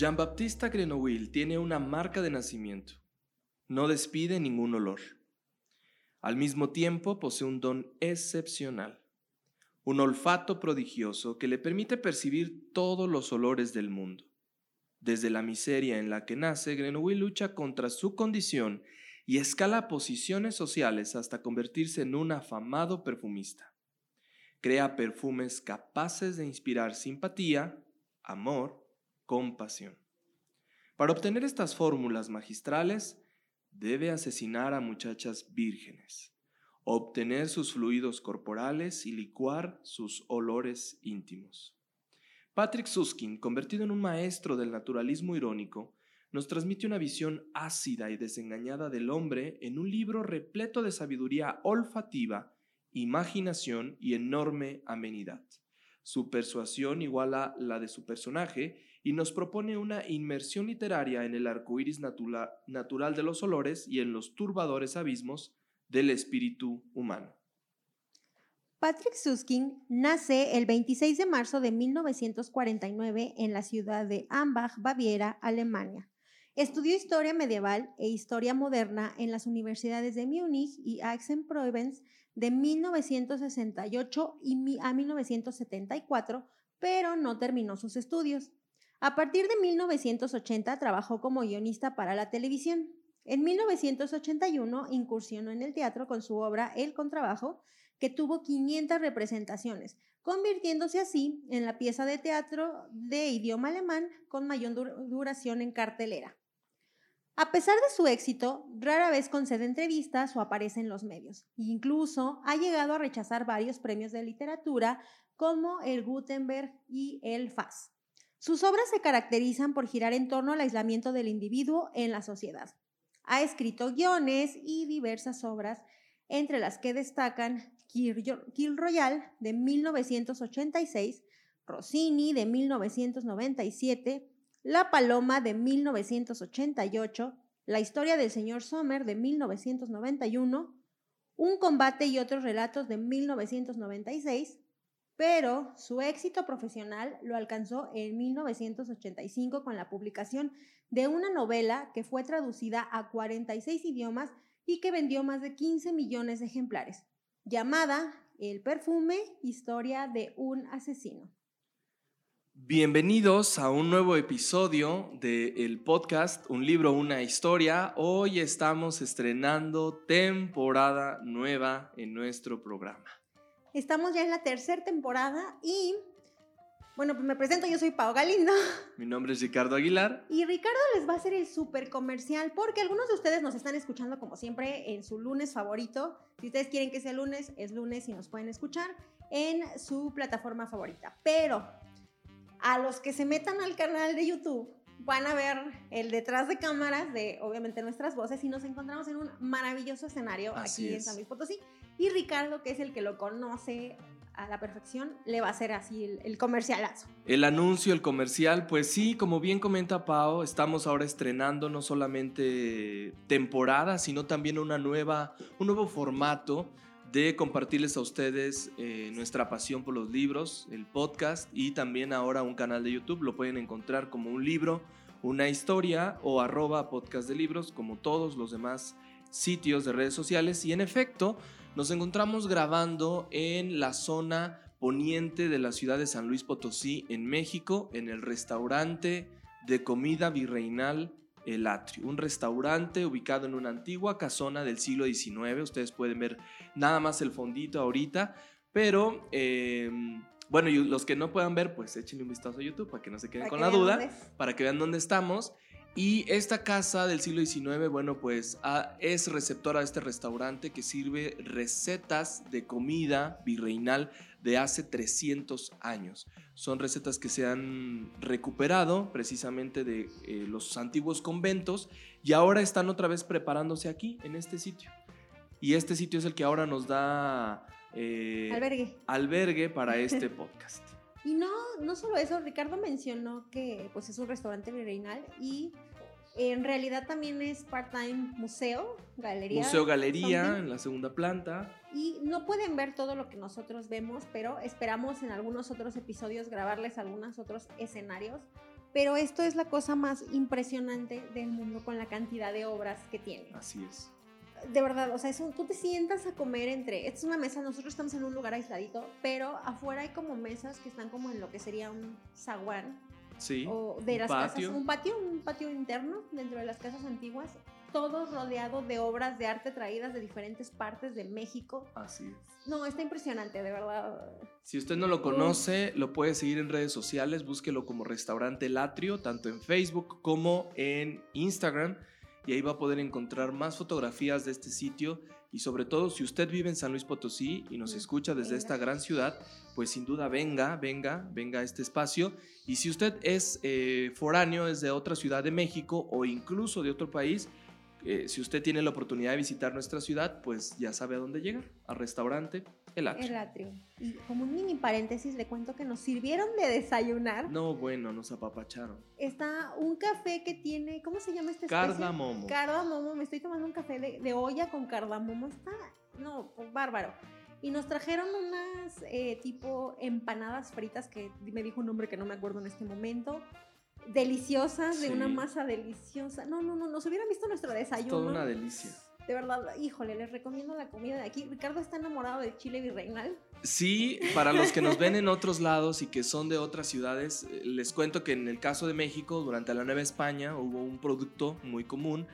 Jean-Baptiste Grenouille tiene una marca de nacimiento. No despide ningún olor. Al mismo tiempo posee un don excepcional, un olfato prodigioso que le permite percibir todos los olores del mundo. Desde la miseria en la que nace, Grenouille lucha contra su condición y escala posiciones sociales hasta convertirse en un afamado perfumista. Crea perfumes capaces de inspirar simpatía, amor, compasión. Para obtener estas fórmulas magistrales, debe asesinar a muchachas vírgenes, obtener sus fluidos corporales y licuar sus olores íntimos. Patrick Suskin, convertido en un maestro del naturalismo irónico, nos transmite una visión ácida y desengañada del hombre en un libro repleto de sabiduría olfativa, imaginación y enorme amenidad. Su persuasión iguala la de su personaje y nos propone una inmersión literaria en el arco iris natural de los olores y en los turbadores abismos del espíritu humano. Patrick Susskind nace el 26 de marzo de 1949 en la ciudad de Ambach, Baviera, Alemania. Estudió historia medieval e historia moderna en las universidades de Múnich y Aix-en-Provence de 1968 a 1974, pero no terminó sus estudios. A partir de 1980 trabajó como guionista para la televisión. En 1981 incursionó en el teatro con su obra El Contrabajo, que tuvo 500 representaciones, convirtiéndose así en la pieza de teatro de idioma alemán con mayor duración en cartelera. A pesar de su éxito, rara vez concede entrevistas o aparece en los medios. Incluso ha llegado a rechazar varios premios de literatura como el Gutenberg y el FAS. Sus obras se caracterizan por girar en torno al aislamiento del individuo en la sociedad. Ha escrito guiones y diversas obras, entre las que destacan Kill Royal de 1986, Rossini de 1997, La Paloma de 1988, La historia del señor Sommer de 1991, Un combate y otros relatos de 1996, pero su éxito profesional lo alcanzó en 1985 con la publicación de una novela que fue traducida a 46 idiomas y que vendió más de 15 millones de ejemplares, llamada El perfume, historia de un asesino. Bienvenidos a un nuevo episodio del podcast Un libro, una historia. Hoy estamos estrenando temporada nueva en nuestro programa. Estamos ya en la tercera temporada y, bueno, pues me presento, yo soy Pau Galindo. Mi nombre es Ricardo Aguilar. Y Ricardo les va a hacer el súper comercial porque algunos de ustedes nos están escuchando como siempre en su lunes favorito. Si ustedes quieren que sea lunes, es lunes y nos pueden escuchar en su plataforma favorita. Pero a los que se metan al canal de YouTube van a ver el detrás de cámaras de obviamente nuestras voces y nos encontramos en un maravilloso escenario aquí en San Luis Potosí. Y Ricardo, que es el que lo conoce a la perfección, le va a hacer así el, el, comercialazo. El anuncio, el comercial, pues sí, como bien comenta Pau, estamos ahora estrenando no solamente temporada, sino también una nueva, un nuevo formato de compartirles a ustedes eh, nuestra pasión por los libros, el podcast y también ahora un canal de YouTube. Lo pueden encontrar como un libro, una historia o arroba podcast de libros, como todos los demás sitios de redes sociales. Y en efecto, nos encontramos grabando en la zona poniente de la ciudad de San Luis Potosí, en México, en el restaurante de comida virreinal el Atrio, un restaurante ubicado en una antigua casona del siglo XIX. Ustedes pueden ver nada más el fondito ahorita, pero em, bueno, y los que no puedan ver, pues échenle un vistazo a YouTube para que no se queden con la duda, para que vean dónde estamos. Y esta casa del siglo XIX, bueno, pues ah, es receptora de este restaurante que sirve recetas de comida virreinal de hace 300 años. Son recetas que se han recuperado precisamente de eh, los antiguos conventos y ahora están otra vez preparándose aquí, en este sitio. Y este sitio es el que ahora nos da eh, albergue. albergue para este podcast. Y no, no solo eso, Ricardo mencionó que pues, es un restaurante virreinal y en realidad también es part-time museo, galería. Museo Galería en la segunda planta. Y no pueden ver todo lo que nosotros vemos, pero esperamos en algunos otros episodios grabarles algunos otros escenarios pero esto es la cosa más impresionante del mundo con la cantidad de obras que tiene. Así es. De verdad, o sea, es un- tú te sientas a comer entre, esta es una mesa, nosotros estamos en un lugar aisladito, pero afuera hay como mesas que están como en lo que sería un zaguán Sí. o de las patio. casas, un patio, un patio interno dentro de las casas antiguas, todo rodeado de obras de arte traídas de diferentes partes de México. Así es. No, está impresionante, de verdad. Si usted no lo conoce, lo puede seguir en redes sociales, búsquelo como Restaurante El Atrio, tanto en Facebook como en Instagram, y ahí va a poder encontrar más fotografías de este sitio. Y sobre todo, si usted vive en San Luis Potosí y nos Mm, escucha desde esta gran ciudad, pues sin duda venga, venga, venga a este espacio. Y si usted es eh, foráneo, es de otra ciudad de México o incluso de otro país, eh, si usted tiene la oportunidad de visitar nuestra ciudad, pues ya sabe a dónde llegar, al restaurante El Atrio. El atrio. Y como un mini paréntesis, le cuento que nos sirvieron de desayunar. No, bueno, nos apapacharon. Está un café que tiene, ¿cómo se llama especie? Cardamomo. Cardamomo, me estoy tomando un café de, de olla con cardamomo, está, no, bárbaro. Y nos trajeron unas eh, tipo empanadas fritas que me dijo un nombre que no me acuerdo en este momento. Deliciosas, de Sí. una masa deliciosa. No, no, no, nos hubieran visto nuestro desayuno. Toda una delicia. De verdad, híjole, les recomiendo la comida de aquí. Ricardo está enamorado del chile virreinal. Sí, para los que nos ven en otros lados y que son de otras ciudades, eh, les cuento que en el caso de México, durante la Nueva España, hubo un producto muy común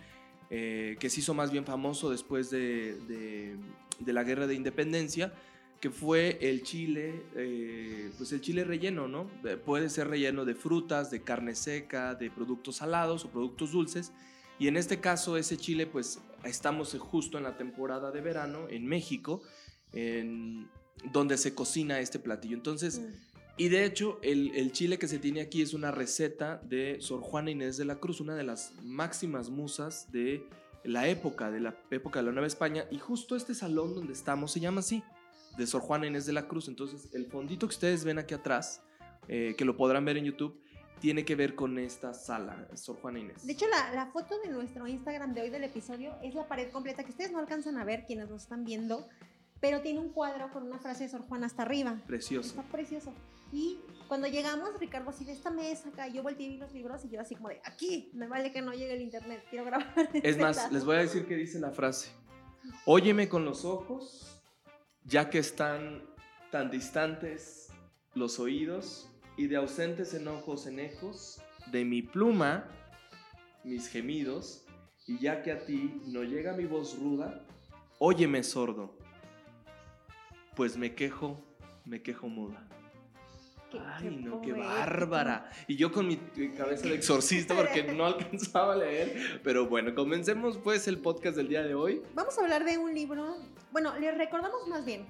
eh, que se hizo más bien famoso después de, de- de la Guerra de Independencia, que fue el chile, eh, pues el chile relleno, ¿no? Puede ser relleno de frutas, de carne seca, de productos salados o productos dulces. Y en este caso, ese chile, pues estamos justo en la temporada de verano en México, en donde se cocina este platillo. Entonces, Mm. y de hecho, el, el chile que se tiene aquí es una receta de Sor Juana Inés de la Cruz, una de las máximas musas de la época, de la época de la Nueva España. Y justo este salón donde estamos se llama así, de Sor Juana Inés de la Cruz. Entonces, el fondito que ustedes ven aquí atrás, eh, que lo podrán ver en YouTube, tiene que ver con esta sala, Sor Juana Inés. De hecho, la, la foto de nuestro Instagram de hoy del episodio es la pared completa que ustedes no alcanzan a ver quienes nos están viendo, pero tiene un cuadro con una frase de Sor Juana hasta arriba. Precioso. Está precioso. Y cuando llegamos, Ricardo así de esta mesa acá, yo volteé y vi los libros y yo así como de aquí, me vale que no llegue el internet, quiero grabar. Es más, lado". les voy a decir que dice la frase. Óyeme con los ojos, ya que están tan distantes los oídos, y de ausentes enojos enejos, de mi pluma, mis gemidos, y ya que a ti no llega mi voz ruda, óyeme sordo, pues me quejo, me quejo muda. Qué- Ay, qué no, qué bárbara. Y yo con mi cabeza de exorcista porque no alcanzaba a leer. Pero bueno, comencemos pues el podcast del día de hoy. Vamos a hablar de un libro. Bueno, les recordamos más bien.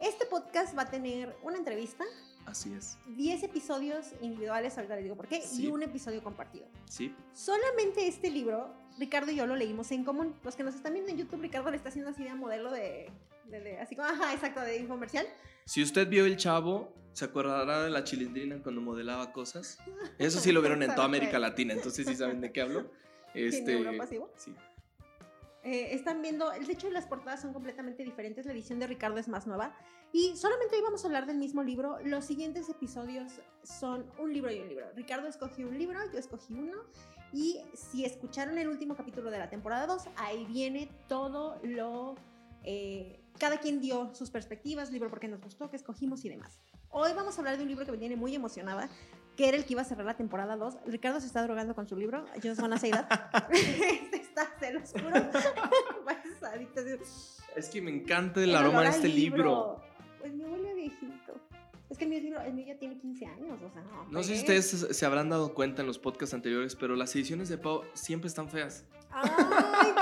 Este podcast va a tener una entrevista, Así es. 10 episodios individuales, ahorita les digo por qué, Sí. y un episodio compartido. Sí. Solamente este libro, Ricardo y yo lo leímos en común. Los que nos están viendo en YouTube, Ricardo le está haciendo así de modelo de, de- de- así como, ajá, exacto, de infomercial. Si usted vio El Chavo, se acordará de la chilindrina cuando modelaba cosas. Eso sí lo vieron en toda América Latina, entonces sí saben de qué hablo. Este? Sí. Eh, están viendo, de hecho las portadas son completamente diferentes, la edición de Ricardo es más nueva. Y solamente hoy a hablar del mismo libro. Los siguientes episodios son un libro y un libro. Ricardo escogió un libro, yo escogí uno. Y si escucharon el último capítulo de la temporada 2, ahí viene todo lo... eh, cada quien dio sus perspectivas, libro porque nos gustó, que escogimos y demás. Hoy vamos a hablar de un libro que me tiene muy emocionada, que era el que iba a cerrar la temporada 2. Ricardo se está drogando con su libro, Yo Just Wanna Say That. Este está, se los juro. Así. Es que me encanta el aroma de este al libro. Pues me huele a viejito. Es que mi libro, el mío ya tiene 15 años, o sea, no. No sé si fregues. ustedes se habrán dado cuenta en los podcasts anteriores, pero las ediciones de Pau siempre están feas. Ay,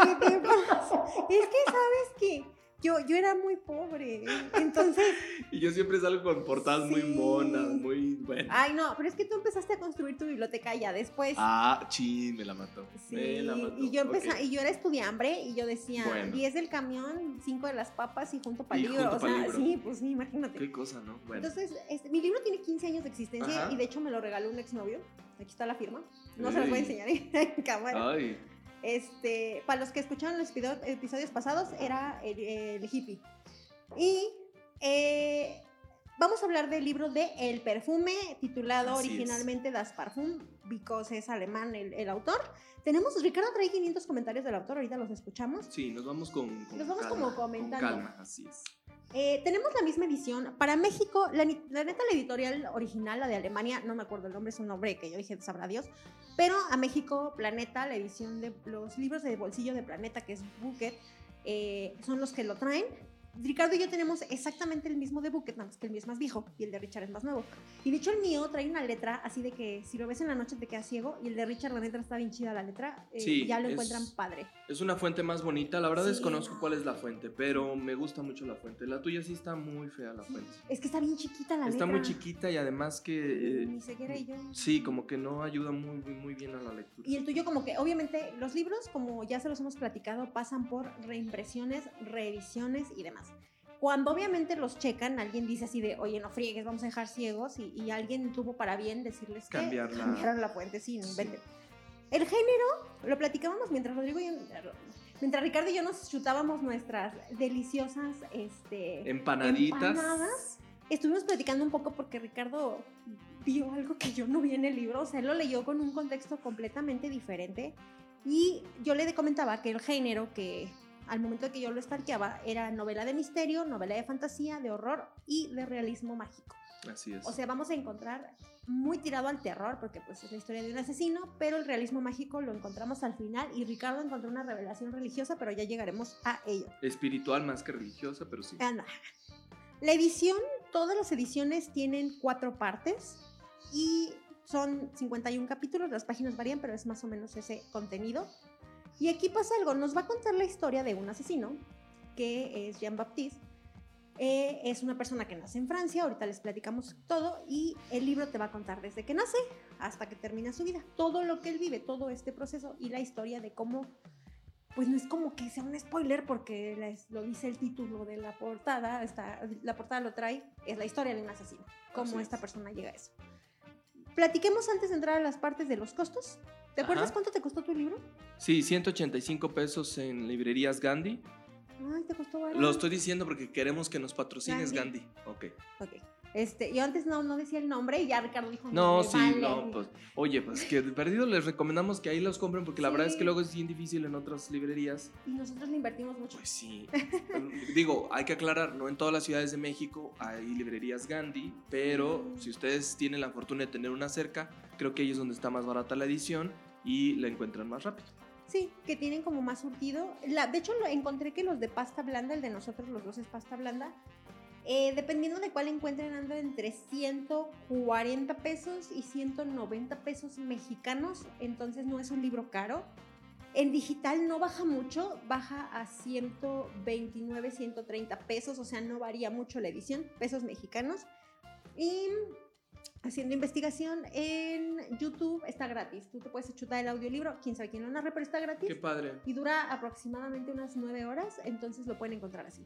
qué te pasa? Es que, ¿sabes qué? Yo, yo era muy pobre, entonces... Y yo siempre salgo con portadas muy Sí. monas, muy buenas. Ay, no, pero es que tú empezaste a construir tu biblioteca ya después. Ah, chin, me la mató. Sí, me la mató. y yo empecé, Ok. y yo era estudiambre y yo decía Bueno. 10 del camión, 5 de las papas y junto para el libro. O sea, libro. sí, pues sí, imagínate. Qué cosa, ¿no? Bueno. Entonces, este, mi libro tiene 15 años de existencia Ajá. y de hecho me lo regaló un exnovio. Aquí está la firma. No se los voy a enseñar en cámara. Ay, Este, para los que escucharon los episodios pasados, era el, el hippie. Y eh, Vamos a hablar del libro de El perfume, titulado Así es. originalmente Das Parfum, because es alemán el, el autor. Tenemos, Ricardo trae 500 comentarios del autor, ahorita los escuchamos. Sí, nos vamos con, con Nos vamos calma, como comentando. Con calma, así es. Eh, tenemos la misma edición. Para México, la, la neta, la editorial original, la de Alemania, no me acuerdo el nombre, es un nombre que yo dije, sabrá Dios. Pero a México, Planeta, la edición de los libros de bolsillo de Planeta, que es Bucket, eh, son los que lo traen. Ricardo y yo tenemos exactamente el mismo de Bucket, nada más que el mío es más viejo y el de Richard es más nuevo. Y de hecho el mío trae una letra así de que si lo ves en la noche te quedas ciego y el de Richard la letra está bien chida la letra, eh, Sí, ya lo es- encuentran padre. Es una fuente más bonita. La verdad Sí. desconozco cuál es la fuente, pero me gusta mucho la fuente. La tuya sí está muy fea la fuente. Es que está bien chiquita la Está letra. muy chiquita y además que... eh, Ni ceguera y yo. sí, como que no ayuda muy, muy- muy bien a la lectura. Y el tuyo como que, obviamente, los libros, como ya se los hemos platicado, pasan por reimpresiones, reediciones y demás. Cuando obviamente los checan, alguien dice así de, oye, no friegues, vamos a dejar ciegos, y, y alguien tuvo para bien decirles que Cambiar la- cambiaron la fuente, sí, Sí. inventen. El género, lo platicábamos mientras Rodrigo y mientras Ricardo y yo nos chutábamos nuestras deliciosas, este... Empanaditas. empanadas. Estuvimos platicando un poco porque Ricardo vio algo que yo no vi en el libro, o sea, él lo leyó con un contexto completamente diferente y yo le comentaba que el género que al momento de que yo lo stalkeaba era novela de misterio, novela de fantasía, de horror y de realismo mágico. Así es. O sea, vamos a encontrar muy tirado al terror porque pues es la historia de un asesino, pero el realismo mágico lo encontramos al final y Ricardo encontró una revelación religiosa, pero ya llegaremos a ello. Espiritual más que religiosa, pero sí. Anda. La edición, todas las ediciones tienen cuatro partes y son 51 capítulos, las páginas varían, pero es más o menos ese contenido. Y aquí pasa algo, nos va a contar la historia de un asesino, que es Jean-Baptiste. Eh, es una persona que nace en Francia, ahorita les platicamos todo, y el libro te va a contar desde que nace hasta que termina su vida, todo lo que él vive, todo este proceso y la historia de cómo pues no es como que sea un spoiler porque la- lo dice el título de la portada, está, la portada lo trae, es la historia de un asesino, cómo Así esta es. persona llega a eso. Platiquemos antes de entrar a las partes de los costos. ¿Te acuerdas Ajá. cuánto te costó tu libro? Sí, 185 pesos en librerías Gandhi. Ay, te costó barato. Lo estoy diciendo porque queremos que nos patrocines Gandhi. Gandhi. Ok. Ok. Este, yo antes no, no decía el nombre y ya Ricardo dijo No, sí, vale". no, pues, oye, pues que de perdido les recomendamos que ahí los compren porque la verdad es que luego es bien difícil en otras librerías. Y nosotros le invertimos mucho. Pues sí. Digo, hay que aclarar, no en todas las ciudades de México hay librerías Gandhi, pero Mm. si ustedes tienen la fortuna de tener una cerca, creo que ahí es donde está más barata la edición y la encuentran más rápido. Sí, que tienen como más surtido. La, de hecho, lo, encontré que los de pasta blanda, el de nosotros los dos es pasta blanda, eh, dependiendo de cuál encuentren, ando entre 140 pesos y 190 pesos mexicanos, entonces no es un libro caro. En digital no baja mucho, baja a 129, 130 pesos, o sea, no varía mucho la edición, pesos mexicanos. Y haciendo investigación en YouTube está gratis. Tú te puedes chutar el audiolibro, quién sabe quién lo narre, pero está gratis. Qué padre. Y dura aproximadamente unas nueve horas, entonces lo pueden encontrar así.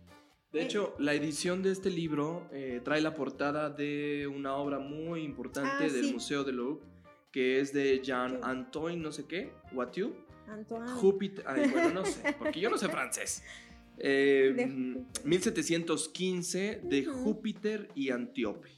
De Eh. hecho, la edición de este libro eh, trae la portada de una obra muy importante Ah, del sí. Museo de Louvre, que es de ¿Qué? Jean-Antoine, no sé qué, Wathieu. Antoine. Júpiter, ay, bueno, no sé, porque yo no sé francés. Eh, De mm, Júpiter. 1715 de Ujú. Júpiter y Antíope.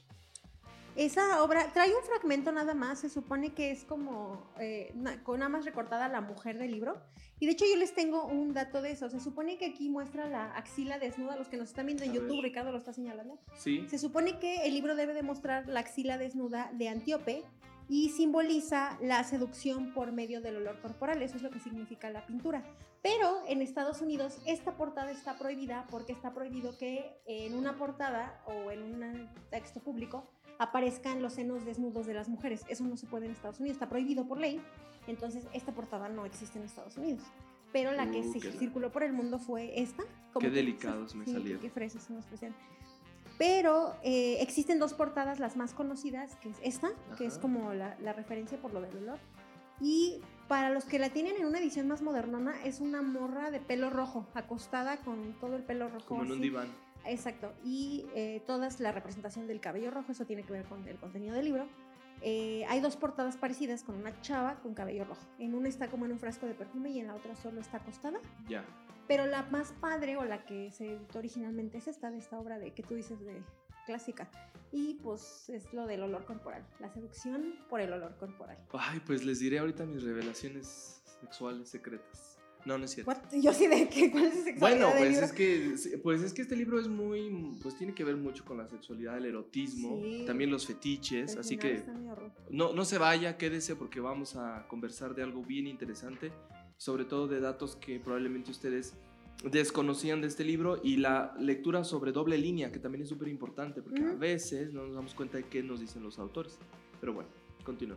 Esa obra trae un fragmento nada más, se supone que es como eh, con nada más recortada la mujer del libro. Y de hecho yo les tengo un dato de eso. Se supone que aquí muestra la axila desnuda, los que nos están viendo en A YouTube, ver. Ricardo lo está señalando. ¿Sí? Se supone que el libro debe demostrar la axila desnuda de Antíope y simboliza la seducción por medio del olor corporal. Eso es lo que significa la pintura. Pero en Estados Unidos esta portada está prohibida porque está prohibido que en una portada o en un texto público aparezcan los senos desnudos de las mujeres. Eso no se puede en Estados Unidos, está prohibido por ley. Entonces esta portada no existe en Estados Unidos. Pero la que Uh, se circuló por el mundo fue esta. Qué delicados me sí, salieron. Qué fresas son expresión. Pero eh, existen dos portadas, las más conocidas, que es esta, que es como la, la referencia por lo del olor. Y para los que la tienen en una edición más modernona, es una morra de pelo rojo, acostada con todo el pelo rojo. Como en un diván. Exacto. Y eh, toda es la representación del cabello rojo, eso tiene que ver con el contenido del libro. Eh, hay dos portadas parecidas con una chava con cabello rojo. En una está como en un frasco de perfume y en la otra solo está acostada. Ya. Pero la más padre o la que se editó originalmente es esta, de esta obra de que tú dices de clásica. Y pues es lo del olor corporal, la seducción por el olor corporal. Ay, pues les diré ahorita mis revelaciones sexuales secretas. No, no es cierto. What? Yo sí de qué, ¿cuál es la sexualidad Bueno, pues libro? es que pues es que este libro es muy pues tiene que ver mucho con la sexualidad, el erotismo, Sí. también los fetiches, así que no, no se vaya, quédese porque vamos a conversar de algo bien interesante, sobre todo de datos que probablemente ustedes desconocían de este libro y la lectura sobre doble línea, que también es súper importante, porque a Ujú. veces no nos damos cuenta de qué nos dicen los autores. Pero bueno, continúa.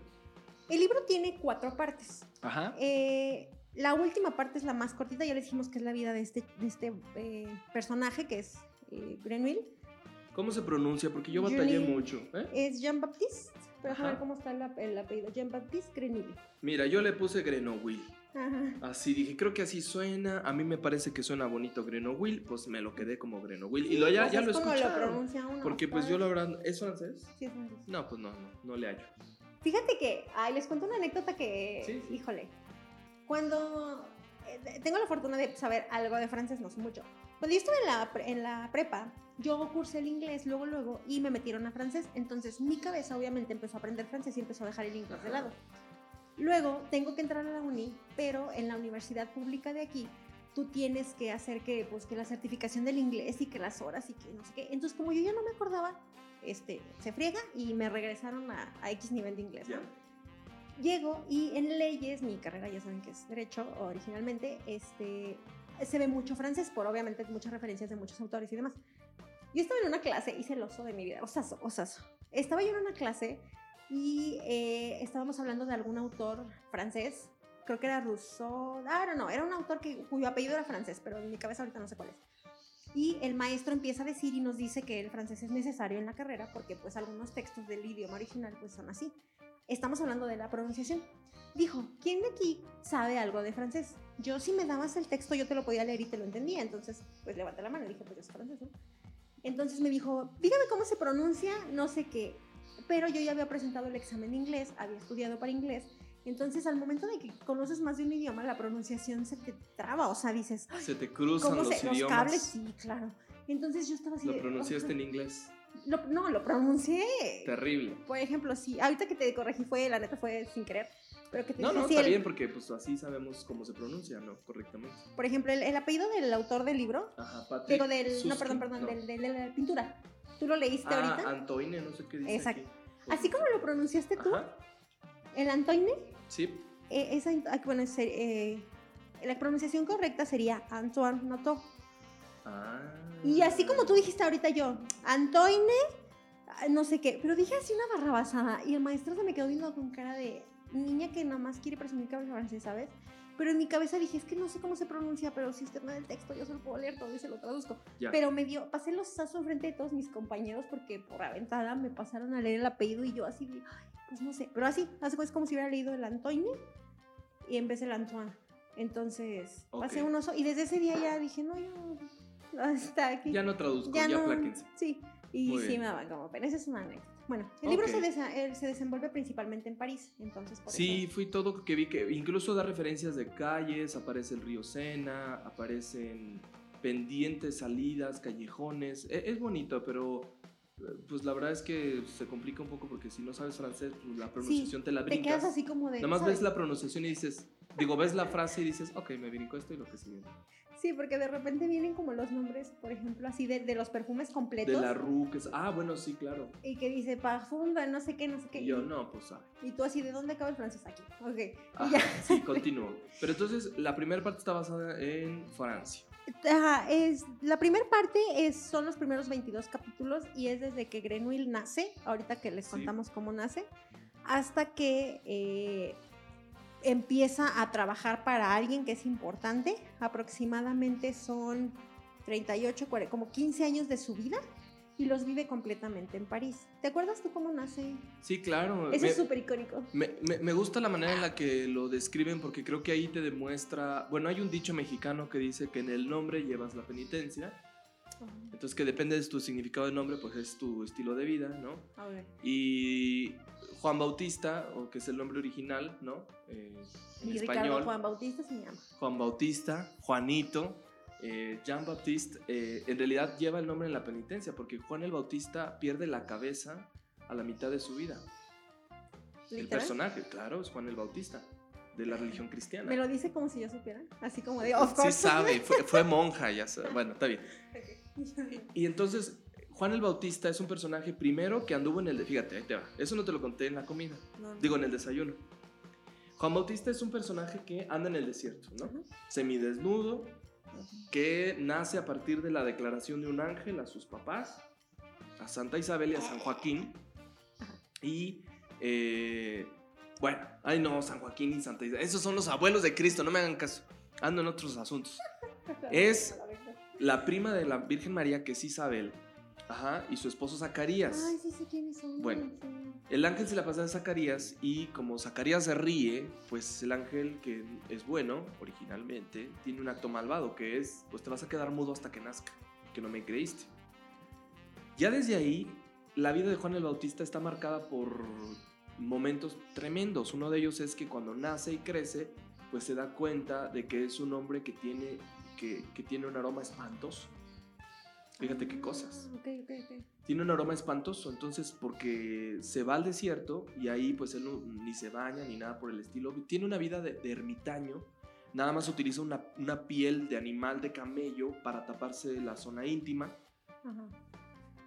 El libro tiene cuatro partes. Ajá. Eh, la última parte es la más cortita, ya le dijimos que es la vida de este, de este eh, personaje que es eh, Grenville. ¿Cómo se pronuncia? Porque yo batallé Julie- mucho. ¿eh? Es Jean Baptiste, pero Ajá. ver cómo está el, el apellido. Jean Baptiste Grenville. Mira, yo le puse Grenoble. Ajá. Así dije, creo que así suena. A mí me parece que suena bonito Grenoble, pues me lo quedé como Grenoble. y lo, ya, Pues ya es lo como escucharon. pronuncia uno, porque pues yo ¿sabes? la verdad, ¿es francés? Sí, es francés. No, pues no, no, no le hallo. Fíjate que, ay, les cuento una anécdota que, Sí, sí. híjole, cuando eh, tengo la fortuna de saber algo de francés, no sé mucho. Cuando yo estuve en la, en la prepa, yo cursé el inglés luego, luego, y me metieron a francés. Entonces mi cabeza obviamente empezó a aprender francés y empezó a dejar el inglés de lado. Luego tengo que entrar a la uni, pero en la universidad pública de aquí, tú tienes que hacer que, pues, que la certificación del inglés y que las horas y que no sé qué. Entonces, como yo ya no me acordaba, este, se friega y me regresaron a, a X nivel de inglés. ¿no? Llego y en leyes, mi carrera ya saben que es derecho originalmente, este, se ve mucho francés, por obviamente muchas referencias de muchos autores y demás. Yo estaba en una clase, hice el oso de mi vida, osazo, osazo. Estaba yo en una clase y eh, estábamos hablando de algún autor francés, creo que era Rousseau, ah, no, no, era un autor que, cuyo apellido era francés, pero en mi cabeza ahorita no sé cuál es. Y el maestro empieza a decir y nos dice que el francés es necesario en la carrera porque pues algunos textos del idioma original pues son así. Estamos hablando de la pronunciación. Dijo, ¿quién de aquí sabe algo de francés? Yo si me dabas el texto yo te lo podía leer y te lo entendía, entonces pues levanté la mano y dije, pues yo soy francés, ¿no? Entonces me dijo, dígame cómo se pronuncia, no sé qué. Pero yo ya había presentado el examen de inglés, había estudiado para inglés. Entonces, al momento de que conoces más de un idioma, la pronunciación se te traba. O sea, dices, Se te cruzan ¿cómo los se, los idiomas. cables? Sí, claro. Entonces yo estaba así. Lo de, pronunciaste en "Oja". inglés. Lo- no, lo pronuncié. Terrible. Por ejemplo, sí. Ahorita que te corregí fue, la neta fue sin querer. Pero que te No, no, está el- bien porque pues así sabemos cómo se pronuncia, ¿no? Correctamente. Por ejemplo, el, el apellido del autor del libro. Ajá, Patrick. Digo, del. No, perdón, perdón, no. del, del- de la pintura. ¿Tú lo leíste Ah, ahorita? Antoine, no sé qué dice Exacto. aquí. Así como lo pronunciaste tú, el Antoine, sí. eh, esa, ah, bueno, eh, la pronunciación correcta sería Antoine Noto. Ah. Y así como tú dijiste ahorita yo, Antoine, ah, no sé qué, pero dije así una barrabasada y el maestro se me quedó viendo con cara de niña que nada más quiere presumir que habla francés, ¿sabes? Pero en mi cabeza dije, es que no sé cómo se pronuncia, pero si usted me da el texto, yo se lo puedo leer todo y se lo traduzco. Ya. Pero me dio, pasé los sazos enfrente de todos mis compañeros porque por aventada me pasaron a leer el apellido y yo así, de, "Ay, pues no sé. Pero así, hace pues como si hubiera leído el Antoine y en vez el Antoine. Entonces, pasé Ok. un oso y desde ese día ya dije, no, yo, hasta aquí. Ya no traduzco, Ya ya, no, pláquense. Sí, y sí me daban como pena. Esa es una anécdota. Bueno, el libro se, desa- eh, se desenvuelve principalmente en París, entonces por Sí, eso. fui todo que vi que incluso da referencias de calles, aparece el río Sena, aparecen pendientes, salidas, callejones. E- Es, bonito, pero eh, pues la verdad es que se complica un poco porque si no sabes francés, pues la pronunciación te la Te brincas. quedas así como de. Nada más ¿sabes? ves la pronunciación y dices, digo, ves la frase y dices, ok, me brinco esto y lo que sigue. Sí, porque de repente vienen como los nombres, por ejemplo, así de, de los perfumes completos. De la RU, que es, ah, bueno, sí, claro. Y que dice parfum, de no sé qué, no sé qué. Y yo, no, pues ah. Y tú así, ¿de dónde acaba el francés? Aquí. Ok. Y Ajá, ya. sí, continúo. Pero entonces, la primera parte está basada en Francia. Ajá, es, la primera parte es, son los primeros 22 capítulos y es desde que Grenouille nace, ahorita que les Sí. contamos cómo nace, hasta que eh, empieza a trabajar para alguien que es importante. Aproximadamente son 38, 40, como 15 años de su vida y los vive completamente en París. ¿Te acuerdas tú cómo nace? Sí, claro. Eso me, es súper icónico. me, me- me gusta la manera en la que lo describen porque creo que ahí te demuestra, bueno, hay un dicho mexicano que dice que en el nombre llevas la penitencia, entonces que depende de tu significado de nombre, pues es tu estilo de vida, ¿no? Ver. Y Juan Bautista, o que es el nombre original, ¿no? Eh, en Y español. Ricardo Juan Bautista se llama. Juan Bautista, Juanito, eh, Jean Baptiste eh, en realidad lleva el nombre en la penitencia porque Juan el Bautista pierde la cabeza a la mitad de su vida. El ¿Literal? personaje, claro, es Juan el Bautista, de la religión cristiana. Me lo dice como si yo supiera. Así como de, of course. Sí sabe, fue, fue monja, ya sabe. Bueno, está bien. Ok. Y entonces, Juan el Bautista es un personaje primero que anduvo en el... de- Fíjate, ahí te va. Eso no te lo conté en la comida. No, no. Digo, en el desayuno. Juan Bautista es un personaje que anda en el desierto, ¿no? Ujú. Semidesnudo, que nace a partir de la declaración de un ángel a sus papás, a Santa Isabel y a San Joaquín. Y, eh, bueno, ay no, San Joaquín y Santa Isabel. Esos son los abuelos de Cristo, no me hagan caso. Ando en otros asuntos. Es- La prima de la Virgen María, que es Isabel, ajá, y su esposo Zacarías. Ay, sí sé quiénes son. Bueno. El ángel se la pasa a Zacarías y como Zacarías se ríe, pues el ángel que es bueno originalmente tiene un acto malvado que es, pues te vas a quedar mudo hasta que nazca, que no me creíste. Ya desde ahí, la vida de Juan el Bautista está marcada por momentos tremendos. Uno de ellos es que cuando nace y crece, pues se da cuenta de que es un hombre que tiene, que, que tiene un aroma espantoso. Fíjate qué cosas Ah, ok, ok, ok. tiene un aroma espantoso, entonces porque se va al desierto y ahí pues él no- ni se baña ni nada por el estilo, tiene una vida de, de ermitaño, nada más utiliza una, una piel de animal de camello para taparse la zona íntima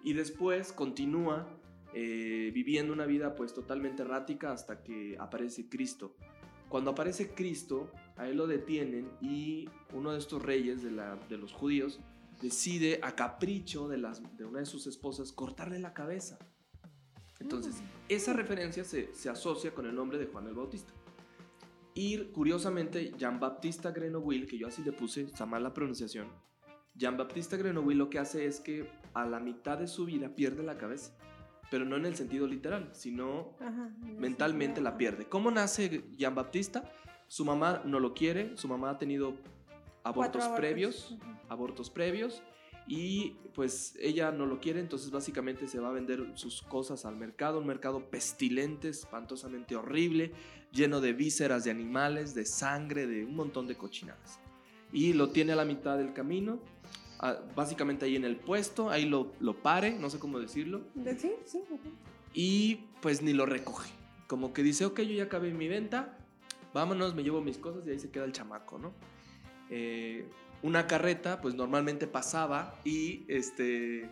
y después continúa eh, viviendo una vida pues totalmente errática hasta que aparece Cristo. Cuando aparece Cristo, a él lo detienen y uno de estos reyes de, la- de los judíos decide a capricho de, las, de una de sus esposas cortarle la cabeza. Entonces, Mm. esa referencia se, se asocia con el nombre de Juan el Bautista. Y curiosamente, Jean-Baptiste Grenouille, que yo así le puse, está mal la pronunciación, Jean-Baptiste Grenouille lo que hace es que a la mitad de su vida pierde la cabeza. Pero no en el sentido literal, sino Ajá, mentalmente la pierde. ¿Cómo nace Jean-Baptiste? Su mamá no lo quiere, su mamá ha tenido abortos previos, abortos previos y pues ella no lo quiere, entonces básicamente se va a vender sus cosas al mercado, un mercado pestilente, espantosamente horrible, lleno de vísceras de animales, de sangre, de un montón de cochinadas. Y lo tiene a la mitad del camino, ah, básicamente ahí en el puesto, ahí lo, lo pare, no sé cómo decirlo, De- Sí, sí. y pues ni lo recoge. Como que dice, ok, yo ya acabé mi venta, vámonos, me llevo mis cosas y ahí se queda el chamaco, ¿no? Eh, una carreta, pues normalmente pasaba y este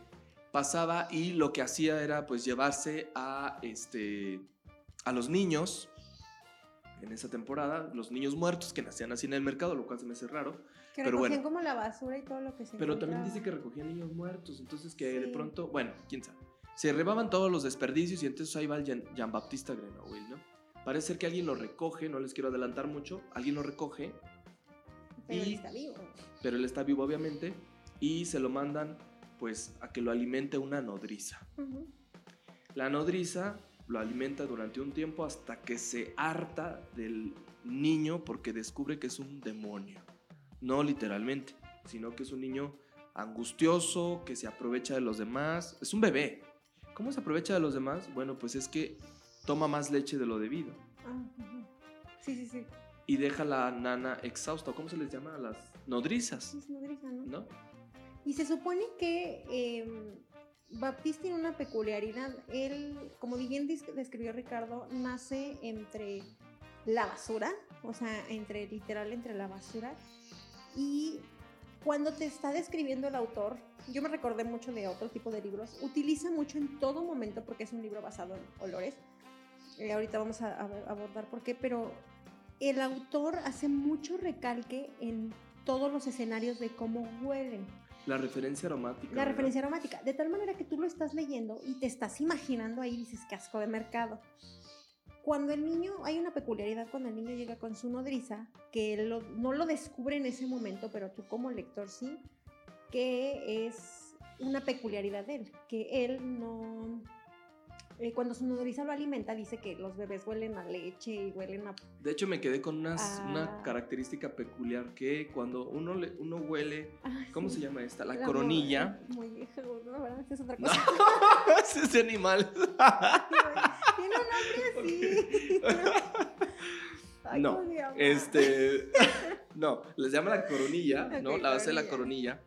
pasaba y lo que hacía era pues llevarse a este a los niños en esa temporada, los niños muertos que nacían así en el mercado, lo cual se me hace raro, Que Pero recogían bueno. como la basura y todo lo que se pero también dice que recogían niños muertos, entonces que de pronto, bueno, quién sabe. Se rebaban todos los desperdicios y entonces ahí va el Jean, Jean-Baptiste Grenouille, ¿no? Parece ser que alguien lo recoge, no les quiero adelantar mucho, alguien lo recoge, Pero él está vivo. pero él está vivo obviamente, y se lo mandan pues a que lo alimente una nodriza. La nodriza lo alimenta durante un tiempo hasta que se harta del niño porque descubre que es un demonio. No literalmente, sino que es un niño angustioso, que se aprovecha de los demás. Es un bebé. ¿Cómo se aprovecha de los demás? Bueno, pues es que toma más leche de lo debido Ah. Sí, sí, sí. y deja la nana exhausta. ¿Cómo se les llama? A las nodrizas, es nodriza, ¿no? ¿no? Y se supone que eh, Baptiste tiene una peculiaridad. Él, como bien describió Ricardo, nace entre la basura, o sea, entre literal entre la basura. Y cuando te está describiendo el autor, yo me recordé mucho de otro tipo de libros, utiliza mucho en todo momento, porque es un libro basado en olores. Eh, ahorita vamos a, a abordar por qué, pero el autor hace mucho recalque en todos los escenarios de cómo huelen. La referencia aromática. La ¿verdad? referencia aromática. De tal manera que tú lo estás leyendo y te estás imaginando ahí, dices casco de mercado. Cuando el niño, hay una peculiaridad cuando el niño llega con su nodriza, que lo- no lo descubre en ese momento, pero tú como lector sí, que es una peculiaridad de él, que él no... eh, cuando su nodriza lo alimenta, dice que los bebés huelen a leche y huelen a... De hecho, me quedé con unas- Ah. una característica peculiar que cuando uno, le- uno huele, Ay, ¿cómo sí. se llama esta? La, La coronilla. Muy vieja, no, ¿verdad? Es otra No, cosa. es ese animal. Tiene un nombre así. Ay, No. Este, No, les llama la coronilla, ¿no? La base de la coronilla.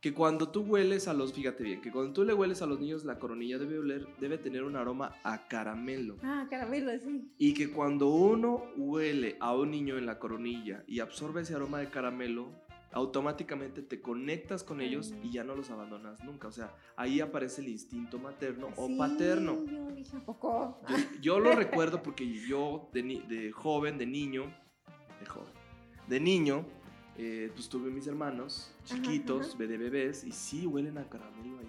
Que cuando tú hueles a los, fíjate bien, que cuando tú le hueles a los niños la coronilla debe oler, debe tener un aroma a caramelo. Ah, caramelo, sí. Y que cuando uno huele a un niño en la coronilla y absorbe ese aroma de caramelo, automáticamente te conectas con ellos y ya no los abandonas nunca. O sea, ahí aparece el instinto materno o paterno. Yo dije, ¿a poco? Yo, yo lo recuerdo porque yo de joven, de niño, de joven, de niño, eh, pues tuve mis hermanos Ajá, chiquitos, ajá. de bebés, y sí huelen a caramelo ahí.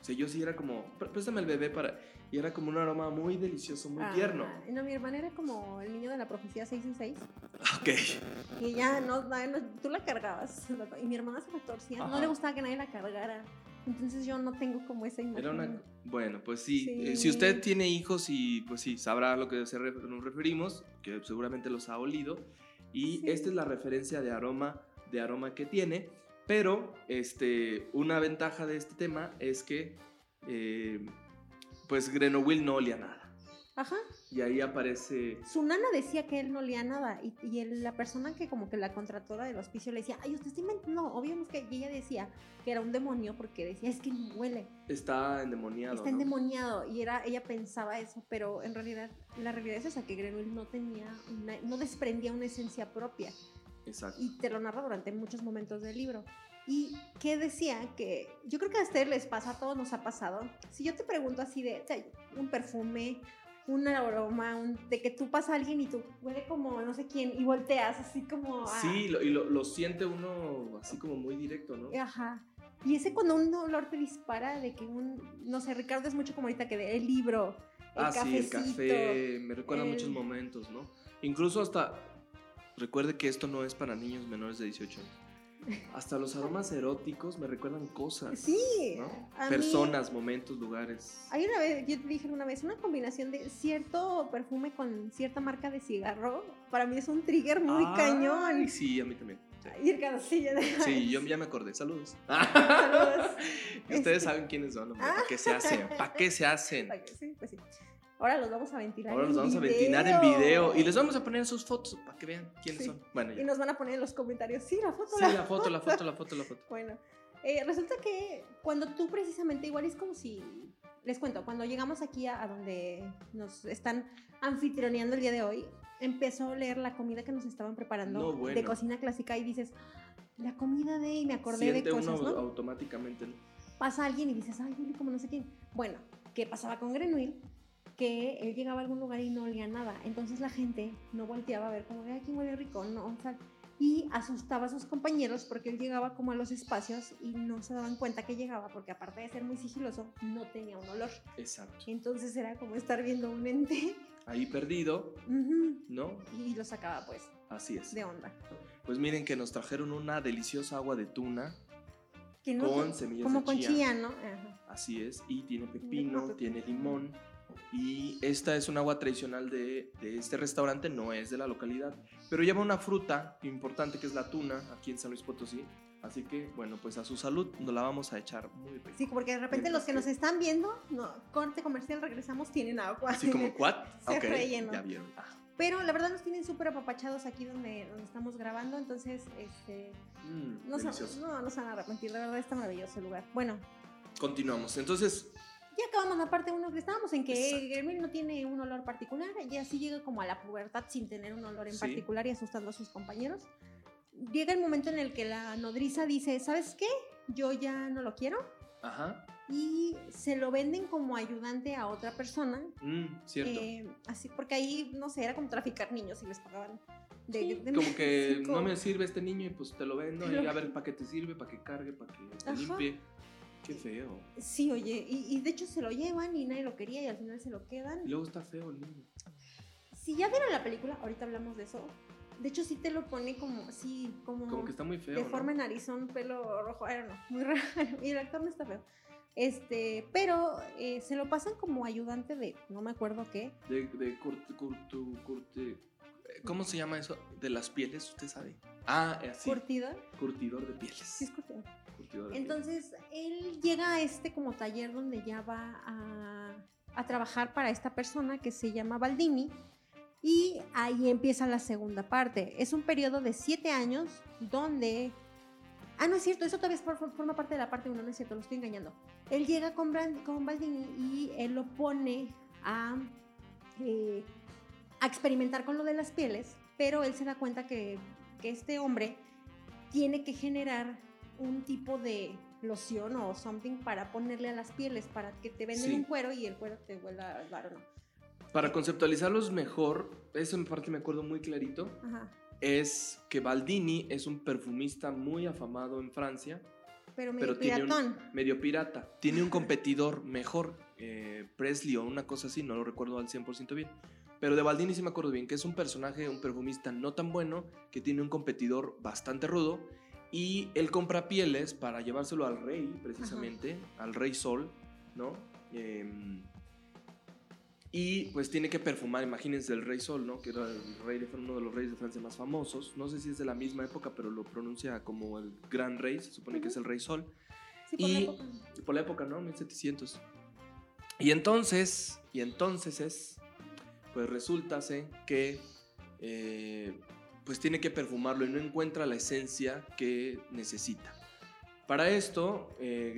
O sea, yo sí era como, "Pré- préstame el bebé para... Y era como un aroma muy delicioso, muy Ah, tierno. No, mi hermana era como el niño de la profecía 666. Ok. Y ya no, no, no, tú la cargabas. Y mi hermana se la torcía. No Ajá. le gustaba que nadie la cargara. Entonces yo no tengo como esa imagen. Era una... Bueno, pues sí. Sí. eh, si usted tiene hijos y pues sí, sabrá a lo que nos referimos, que seguramente los ha olido. Y Sí. esta es la referencia de aroma, de aroma que tiene. Pero este, una ventaja de este tema es que eh, pues Grenoble no olía nada. Ajá. Y ahí aparece... Su nana decía que él no olía nada. Y, y el- la persona que como que la contratora del hospicio le decía, ay, usted está inventando. Es que ella decía que era un demonio porque decía, es que no huele. Está endemoniado. Está ¿no? endemoniado y era ella pensaba eso, pero en realidad la realidad es esa que Grenouille no tenía una- no desprendía una esencia propia Exacto. y te lo narra durante muchos momentos del libro. Y que decía que yo creo que a ustedes les pasa, a todos nos ha pasado. Si yo te pregunto así de un perfume, un aroma, un- de que tú pasa a alguien y tú huele como no sé quién y volteas así como Sí, lo- y lo, lo siente uno así como muy directo, ¿no? Ajá. Y ese cuando un olor te dispara de que un, no sé, Ricardo es mucho como ahorita que de el libro, el ah, sí, el café, me recuerda el- muchos momentos, ¿no? Incluso hasta, recuerde que esto no es para niños menores de 18 años. Hasta los aromas eróticos me recuerdan cosas. Sí, ¿no? a mí- Personas, momentos, lugares. Hay una vez, yo te dije una vez, una combinación de cierto perfume con cierta marca de cigarro, para mí es un trigger muy Ay, sí. Sí, a mí también. Sí. Sí, ya de- Sí, yo ya me acordé. Saludos. Saludos. Ustedes Este- saben quiénes son, hombre. ¿Para qué se hacen? ¿Para qué se hacen? Sí, pues sí. Ahora los vamos a ventilar. Ahora en los vamos a video. ventilar en video y les vamos a poner sus fotos para que vean quiénes Sí. son. Bueno, Y ya. nos van a poner en los comentarios, sí, la foto. Sí, la foto, la foto, la foto, la foto. Bueno, eh, resulta que cuando tú precisamente, igual es como si, les cuento, cuando llegamos aquí a, a donde nos están anfitrioneando el día de hoy, empezó a oler la comida que nos estaban preparando No, bueno. de cocina clásica y dices, la comida de, y me acordé Siente de cosas, uno ¿no? automáticamente. Pasa alguien y dices, ay, huele como no sé quién. Bueno, ¿qué pasaba con Grenouille? Que él llegaba a algún lugar y no olía nada. Entonces la gente no volteaba a ver como, ay, ¿quién huele rico? No, o sea, y asustaba a sus compañeros porque él llegaba como a los espacios y no se daban cuenta que llegaba porque aparte de ser muy sigiloso, no tenía un olor. Exacto. Entonces era como estar viendo un ente Ahí perdido, ¿no? y lo sacaba pues Así es. de onda. Pues miren que nos trajeron una deliciosa agua de tuna, Que no- Con semillas como de con chía. chía, ¿no? Ajá. así es, y tiene pepino. tiene limón. Y esta es un agua tradicional de, de este restaurante, no es de la localidad, pero lleva una fruta importante que es la tuna, aquí en San Luis Potosí. Así que, bueno, pues a su salud nos la vamos a echar muy rico. Sí, porque de repente los que nos están viendo, no, corte comercial, regresamos, tienen agua. Así como, ¿what? Se Ok, rellenó. ya vieron. Ah, Pero la verdad nos tienen súper apapachados aquí donde, donde estamos grabando, entonces este, mm, no, no, no se van a arrepentir, de verdad está maravilloso el lugar. Bueno, Continuamos. Entonces, ya acabamos la parte 1 que estábamos en que Exacto. Gremlin no tiene un olor particular, y así llega como a la pubertad sin tener un olor en Sí. particular y asustando a sus compañeros. Llega el momento en el que la nodriza dice, ¿sabes qué? Yo ya no lo quiero. ajá, Y se lo venden como ayudante a otra persona mm, cierto. Eh, así, porque ahí, no sé, era como traficar niños y les pagaban. De, Sí, de- como que no me sirve este niño y pues te lo vendo y a ver para qué te sirve, para que cargue, para que te limpie. Qué feo. Sí, oye, y, y de hecho se lo llevan y nadie lo quería y al final se lo quedan. Y luego está feo el niño. Si ya vieron la película, ahorita hablamos de eso. De hecho, sí te lo pone como así, como, Como que está muy feo. de ¿no? forma narizón, pelo rojo, don't know, muy raro. Y el actor no está feo. Este, pero eh, se lo pasan como ayudante de, no me acuerdo qué. De, de curte, curte- eh, ¿Cómo se llama eso? De las pieles, ¿usted sabe? Ah, eh, así. Curtidor. Curtidor de pieles. Sí, es curtidor. Curtidor de Entonces, él llega a este como taller donde ya va a, a trabajar para esta persona que se llama Baldini Y ahí empieza la segunda parte. Es un periodo de siete años donde... Ah, no es cierto, eso todavía forma parte de la parte 1, no es cierto, lo estoy engañando. Él llega con, con Baldini y él lo pone a, eh, a experimentar con lo de las pieles, pero él se da cuenta que, que este hombre tiene que generar un tipo de loción o something para ponerle a las pieles, para que te venden un cuero y el cuero te vuelva raro, ¿no? Para conceptualizarlos mejor, eso en parte me acuerdo muy clarito, es que Baldini es un perfumista muy afamado en Francia. Pero medio piratón. medio pirata. Tiene un competidor mejor, eh, Presley o una cosa así, no lo recuerdo al 100% bien. Pero de Baldini sí me acuerdo bien, que es un personaje, un perfumista no tan bueno, que tiene un competidor bastante rudo. Y él compra pieles para llevárselo al rey, precisamente, al rey Sol, ¿no? Eh, y pues tiene que perfumar, imagínense el Rey Sol, ¿no? Que era el rey, uno de los reyes de Francia más famosos. No sé si es de la misma época, pero lo pronuncia como el Gran Rey, se supone que es el Rey Sol. Sí, por y, la época. Por la época, ¿no? 1700. Y entonces, y entonces es, pues resulta que eh, pues tiene que perfumarlo y no encuentra la esencia que necesita. Para esto, eh,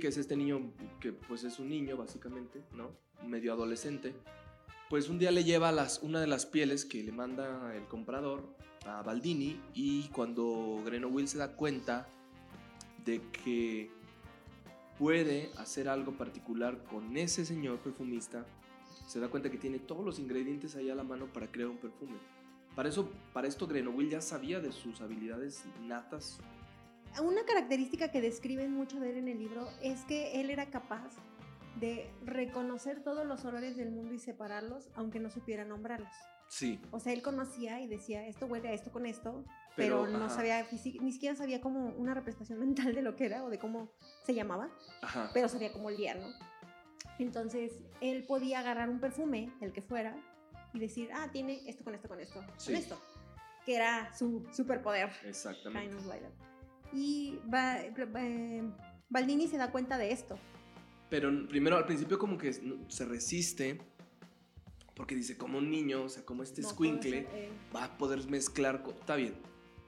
que es este niño, que pues es un niño básicamente, ¿no? medio adolescente, pues un día le lleva las, una de las pieles que le manda el comprador a Baldini y cuando Will se da cuenta de que puede hacer algo particular con ese señor perfumista, se da cuenta que tiene todos los ingredientes ahí a la mano para crear un perfume. Para, eso, para esto Will ya sabía de sus habilidades natas. Una característica que describen mucho de él en el libro es que él era capaz de reconocer todos los olores del mundo y separarlos, aunque no supiera nombrarlos. Sí. O sea, él conocía y decía, esto huele a esto con esto, pero, no sabía, ni siquiera sabía como una representación mental de lo que era o de cómo se llamaba, ajá. pero sabía cómo olía, ¿no? Entonces, él podía agarrar un perfume, el que fuera, y decir, ah, tiene esto con esto con esto, con esto, que era su superpoder. Exactamente. Y Baldini se da cuenta de esto pero primero, al principio como que se resiste, porque dice, como un niño, o sea, como este squinkle, eh. va a poder mezclar, está bien,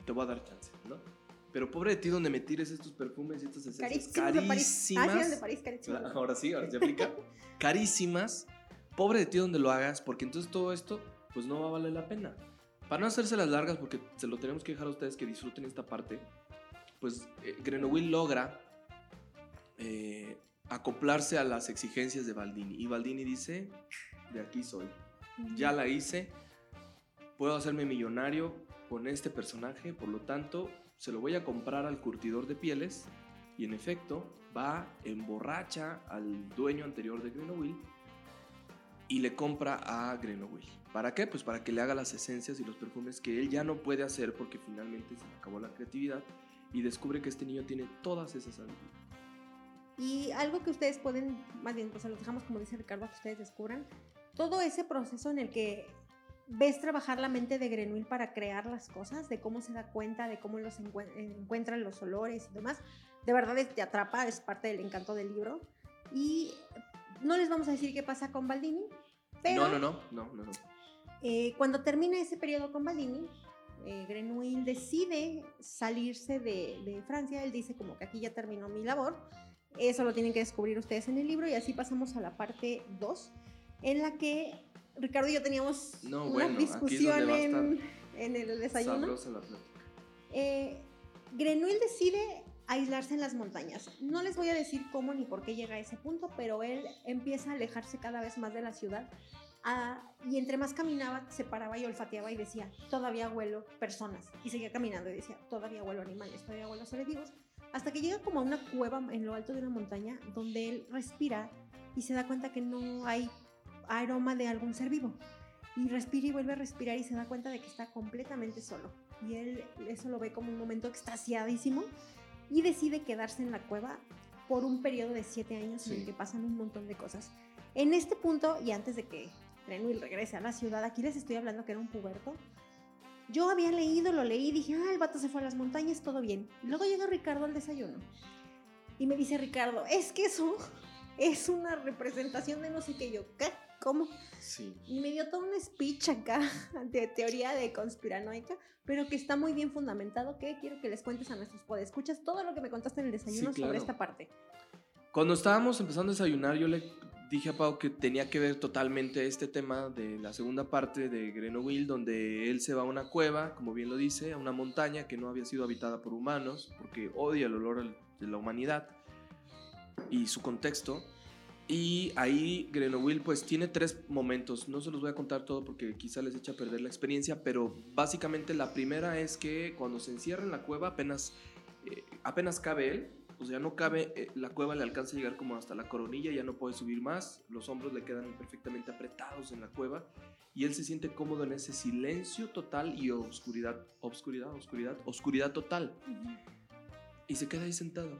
te voy a dar chance, ¿no? Pero pobre de ti donde me tires estos perfumes y estas esencias carísimas. Ah, de París, carísimas. Ahora sí, ahora se aplica. carísimas. Pobre de ti donde lo hagas, porque entonces todo esto, pues no va a valer la pena. Para no hacerse las largas, porque se lo tenemos que dejar a ustedes que disfruten esta parte, pues eh, Grenoble logra eh, acoplarse a las exigencias de Baldini. Y Baldini dice, de aquí soy. Ya la hice, puedo hacerme millonario con este personaje, por lo tanto, se lo voy a comprar al curtidor de pieles y en efecto va, emborracha al dueño anterior de Grenoble y le compra a Grenoble. ¿Para qué? Pues para que le haga las esencias y los perfumes que él ya no puede hacer porque finalmente se le acabó la creatividad y descubre que este niño tiene todas esas habilidades. Y algo que ustedes pueden, más bien, pues se los dejamos como dice Ricardo, que ustedes descubran, todo ese proceso en el que ves trabajar la mente de Grenouille para crear las cosas, de cómo se da cuenta, de cómo los encuentran los olores y demás, de verdad te atrapa, es parte del encanto del libro. Y no les vamos a decir qué pasa con Baldini, pero... No, no, no, no, no. Eh, cuando termina ese periodo con Baldini, eh, Grenouille decide salirse de, de Francia, él dice como que aquí ya terminó mi labor, eso lo tienen que descubrir ustedes en el libro y así pasamos a la parte 2, en la que Ricardo y yo teníamos una discusión en, en, el desayuno. Eh, Grenouille decide aislarse en las montañas. No les voy a decir cómo ni por qué llega a ese punto, pero él empieza a alejarse cada vez más de la ciudad. y entre más caminaba, se paraba y olfateaba y decía, todavía huelo personas. Y seguía caminando y decía, todavía huelo animales, todavía huelo seres vivos hasta que llega como a una cueva en lo alto de una montaña donde él respira y se da cuenta que no hay aroma de algún ser vivo. Y respira y vuelve a respirar y se da cuenta de que está completamente solo. Y él eso lo ve como un momento extasiadísimo y decide quedarse en la cueva por un periodo de siete años en el que pasan un montón de cosas. En este punto, y antes de que Renwill regrese a la ciudad, aquí les estoy hablando que era un puberto, yo había leído, lo leí, dije, ah, el vato se fue a las montañas, todo bien. Luego llega Ricardo al desayuno y me dice Ricardo, es que eso es una representación de no sé qué yo. ¿Qué? Cómo. Sí. Y me dio todo un speech acá de teoría de conspiranoica, pero que está muy bien fundamentado, que quiero que les cuentes a nuestros podescuchas todo lo que me contaste en el desayuno Sí, claro. sobre esta parte. Cuando estábamos empezando a desayunar, yo le dije a Pau que tenía que ver totalmente este tema de la segunda parte de Grenoble, donde él se va a una cueva, como bien lo dice, a una montaña que no había sido habitada por humanos, porque odia el olor de la humanidad y su contexto. Y ahí Grenoble pues tiene tres momentos, no se los voy a contar todo porque quizá les echa a perder la experiencia, pero básicamente la primera es que cuando se encierra en la cueva apenas, eh, apenas cabe él, o sea, no cabe, eh, la cueva le alcanza a llegar como hasta la coronilla, ya no puede subir más, los hombros le quedan perfectamente apretados en la cueva y él se siente cómodo en ese silencio total y oscuridad, oscuridad, oscuridad, oscuridad total. Y se queda ahí sentado.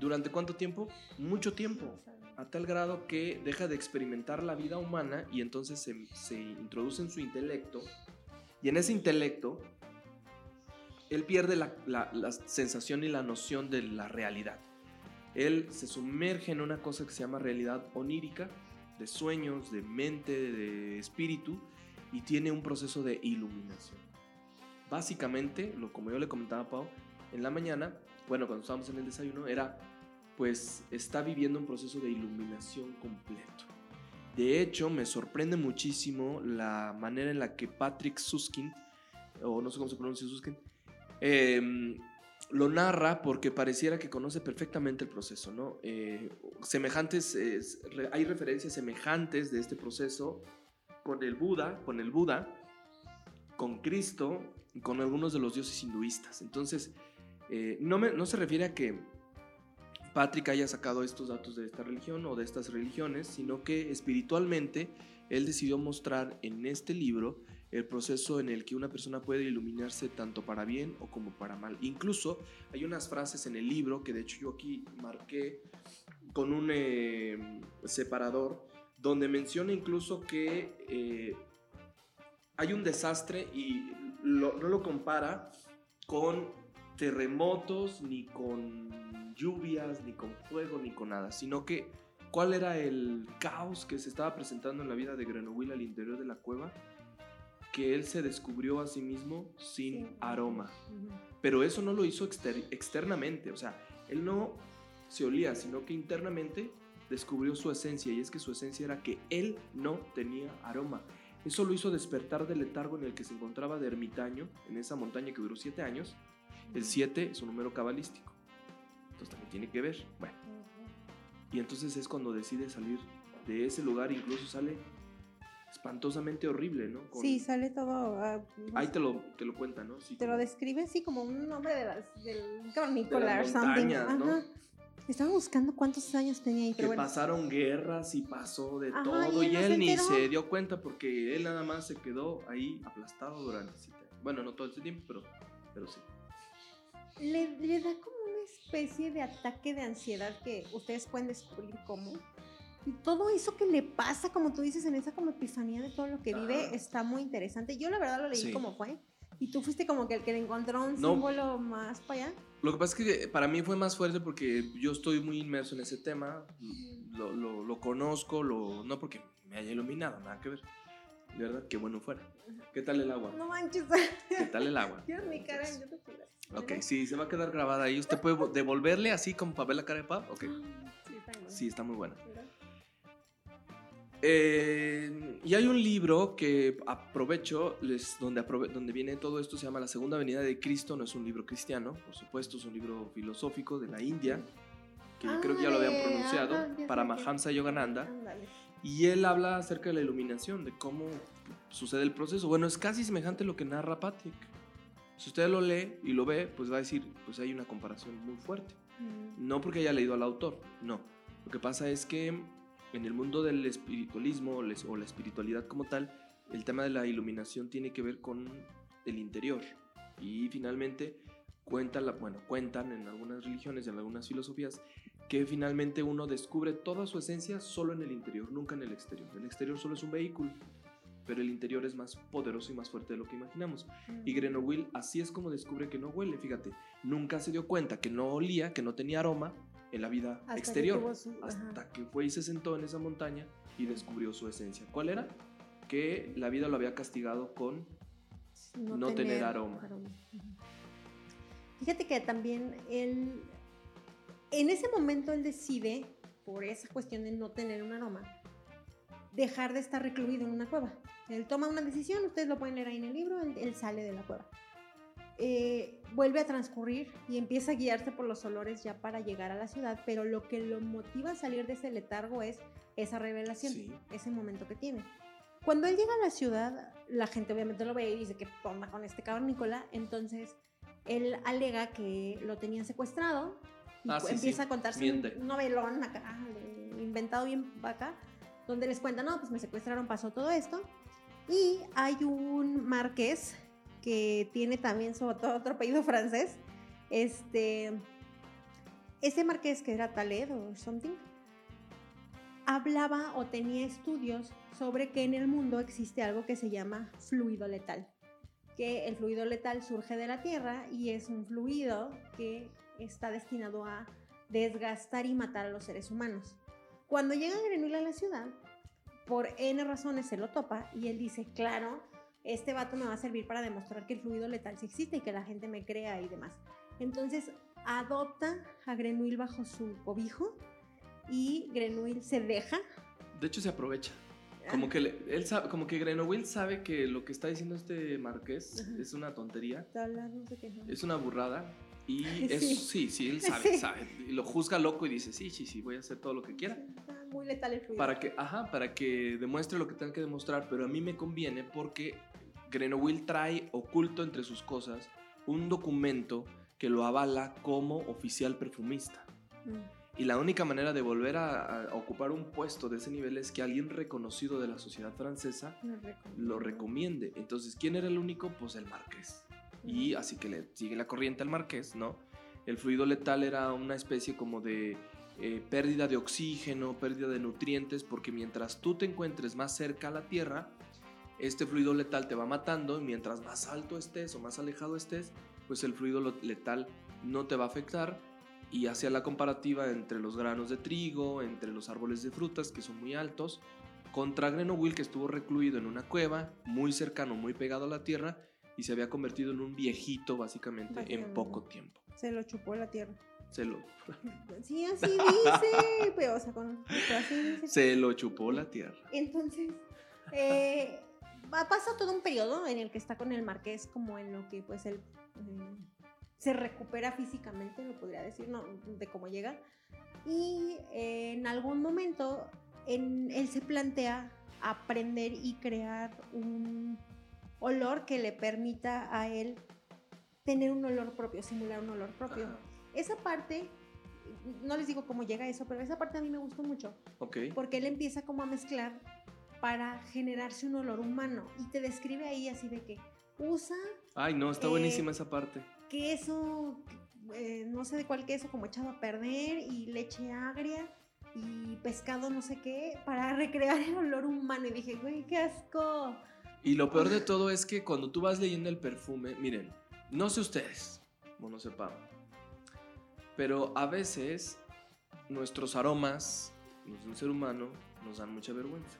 ¿Durante cuánto tiempo? Mucho tiempo. A tal grado que deja de experimentar la vida humana y entonces se, se introduce en su intelecto. Y en ese intelecto, él pierde la, la- sensación y la noción de la realidad. Él se sumerge en una cosa que se llama realidad onírica, de sueños, de mente, de espíritu, y tiene un proceso de iluminación. Básicamente, lo, como yo le comentaba a Pau, en la mañana, bueno, cuando estábamos en el desayuno, era, pues, está viviendo un proceso de iluminación completo. De hecho, me sorprende muchísimo la manera en la que Patrick Suskin, o no sé cómo se pronuncia Suskin, eh, lo narra porque pareciera que conoce perfectamente el proceso, ¿no? Eh, semejantes, hay referencias semejantes de este proceso con el Buda, con el Buda, con Cristo con algunos de los dioses hinduistas. Entonces, eh, no, no se refiere a que Patrick haya sacado estos datos de esta religión o de estas religiones, sino que espiritualmente él decidió mostrar en este libro el proceso en el que una persona puede iluminarse tanto para bien o como para mal. Incluso hay unas frases en el libro que de hecho yo aquí marqué con un eh, separador donde menciona incluso que eh, hay un desastre y no lo compara con terremotos, ni con lluvias, ni con fuego, ni con nada, sino que cuál era el caos que se estaba presentando en la vida de Grenoble al interior de la cueva, que él se descubrió a sí mismo sin Sí. aroma. Pero eso no lo hizo exter- externamente, o sea, él no se olía, sino que internamente descubrió su esencia, y es que su esencia era que él no tenía aroma. Eso lo hizo despertar del letargo en el que se encontraba de ermitaño, en esa montaña que duró siete años. El 7 es un número cabalístico, entonces también tiene que ver. Bueno, y entonces es cuando decide salir de ese lugar, incluso sale espantosamente horrible, ¿no? Con- Sí, sale todo. ah, Ahí te lo, te lo cuenta, ¿no? Sí, te lo como- describe así como un hombre de las, del cavernícola De something. ¿no? Estaba buscando cuántos años tenía ahí, que bueno. pasaron guerras y pasó de Ajá, todo y y él él ni se dio cuenta porque él nada más se quedó ahí aplastado durante siete años. Bueno, no todo ese tiempo, pero, pero sí. Le, le da especie de ataque de ansiedad que ustedes pueden descubrir cómo. Y todo eso que le pasa, como tú dices, en esa como epifanía de todo lo que vive, está muy interesante. Yo la verdad lo leí Sí. como fue. Y tú fuiste como que el que le encontró un No. símbolo más para allá. Lo que pasa es que para mí fue más fuerte porque yo estoy muy inmerso en ese tema, lo, lo- lo conozco, lo, no porque me haya iluminado, nada que ver. De verdad, qué bueno fuera. ¿Qué tal el agua? No manches. ¿Qué tal el agua? Dios, mi cara en YouTube. Ok, sí, se va a quedar grabada ahí. ¿Usted puede vo- devolverle así como para ver la cara de Pap? Ok, Sí, está bien. sí, está muy buena. Eh, y hay un libro que aprovecho, les, donde, aprove- donde viene todo esto, se llama La Segunda Venida de Cristo, no es un libro cristiano, por supuesto, es un libro filosófico de la India, que creo que ya lo habían Ah, pronunciado, ya para Mahamsa Yogananda, Ándale. Y él habla acerca de la iluminación, de cómo sucede el proceso. Bueno, es casi semejante a lo que narra Patrick. Si usted lo lee y lo ve, pues va a decir, pues hay una comparación muy fuerte. Mm. No porque haya leído al autor, no. Lo que pasa es que en el mundo del espiritualismo o la espiritualidad como tal, el tema de la iluminación tiene que ver con el interior. Y finalmente cuenta la, bueno, cuentan en algunas religiones, en algunas filosofías, que finalmente uno descubre toda su esencia solo en el interior, nunca en el exterior. El exterior solo es un vehículo, pero el interior es más poderoso y más fuerte de lo que imaginamos. Y Grenoble así es como descubre que no huele, fíjate, nunca se dio cuenta que no olía, que no tenía aroma, en la vida Hasta exterior. su- hasta que fue y se sentó en esa montaña y descubrió su esencia. ¿Cuál era? Que la vida lo había castigado con no tener aroma. Ujú. Fíjate que también él, en ese momento él decide, por esa cuestión de no tener un aroma, dejar de estar recluido en una cueva. Él toma una decisión, ustedes lo pueden leer ahí en el libro, él, él sale de la cueva. Eh, vuelve a transcurrir y empieza a guiarse por los olores ya para llegar a la ciudad, pero lo que lo motiva a salir de ese letargo es esa revelación, Sí. ese momento que tiene. Cuando él llega a la ciudad, la gente obviamente lo ve y dice que onda con este cavernícola, entonces él alega que lo tenían secuestrado y Ah, sí, empieza sí. a contarse Miente. un novelón acá, de- inventado bien acá, donde les cuenta, no, pues me secuestraron, pasó todo esto. Y hay un marqués que tiene también sobre todo otro apellido francés. Este, ese marqués que era Taled o something, hablaba o tenía estudios sobre que en el mundo existe algo que se llama fluido letal. Que el fluido letal surge de la Tierra y es un fluido que está destinado a desgastar y matar a los seres humanos. Cuando llega Grenouille a la ciudad, por N razones se lo topa y él dice, claro, este vato me va a servir para demostrar que el fluido letal sí existe y que la gente me crea y demás. Entonces adopta a Grenouille bajo su cobijo y Grenouille se deja. De hecho, se aprovecha. Como que, le- él sabe, como que Grenoble sabe que lo que está diciendo este marqués Ajá. es una tontería, Hablar, no sé qué, ¿no? es una burrada. Y es, Sí. sí, sí, él sabe, Sí. sabe. Y lo juzga loco y dice, sí, sí, sí, voy a hacer todo lo que quiera. Está muy letal el fluido. Para que, ajá, para que demuestre lo que tenga que demostrar, pero a mí me conviene porque Grenoble trae oculto entre sus cosas un documento que lo avala como oficial perfumista. Mm. Y la única manera de volver a, a ocupar un puesto de ese nivel es que alguien reconocido de la sociedad francesa lo recomiende. Entonces, ¿quién era el único? Pues el marqués. Y así que le sigue la corriente al marqués, ¿no? El fluido letal era una especie como de eh, pérdida de oxígeno, pérdida de nutrientes, porque mientras tú te encuentres más cerca a la Tierra, este fluido letal te va matando, y mientras más alto estés o más alejado estés, pues el fluido letal no te va a afectar. Y hacia la comparativa entre los granos de trigo, entre los árboles de frutas, que son muy altos, contra Grenoble, que estuvo recluido en una cueva, muy cercano, muy pegado a la tierra, y se había convertido en un viejito, básicamente, en Básicamente. poco tiempo. Se lo chupó la tierra. Se lo, Sí, así dice. pero, o sea, con, pero así dice. se lo chupó la tierra. Entonces, eh, pasa todo un periodo en el que está con el marqués, como en lo que pues él eh, se recupera físicamente, lo podría decir, ¿no? De cómo llega. Y eh, en algún momento en- él se plantea aprender y crear un olor que le permita a él tener un olor propio, simular un olor propio. Ajá. Esa parte, no les digo cómo llega eso, pero esa parte a mí me gustó mucho Ok. porque él empieza como a mezclar para generarse un olor humano y te describe ahí así de que usa Ay, no, está Eh, buenísima esa parte. queso, eh, no sé de cuál queso, como echado a perder y leche agria y pescado no sé qué para recrear el olor humano y dije, güey, qué asco. Y lo peor de todo es que cuando tú vas leyendo el perfume, miren, no sé ustedes, o no sepan, pero a veces nuestros aromas, los de un ser humano, nos dan mucha vergüenza.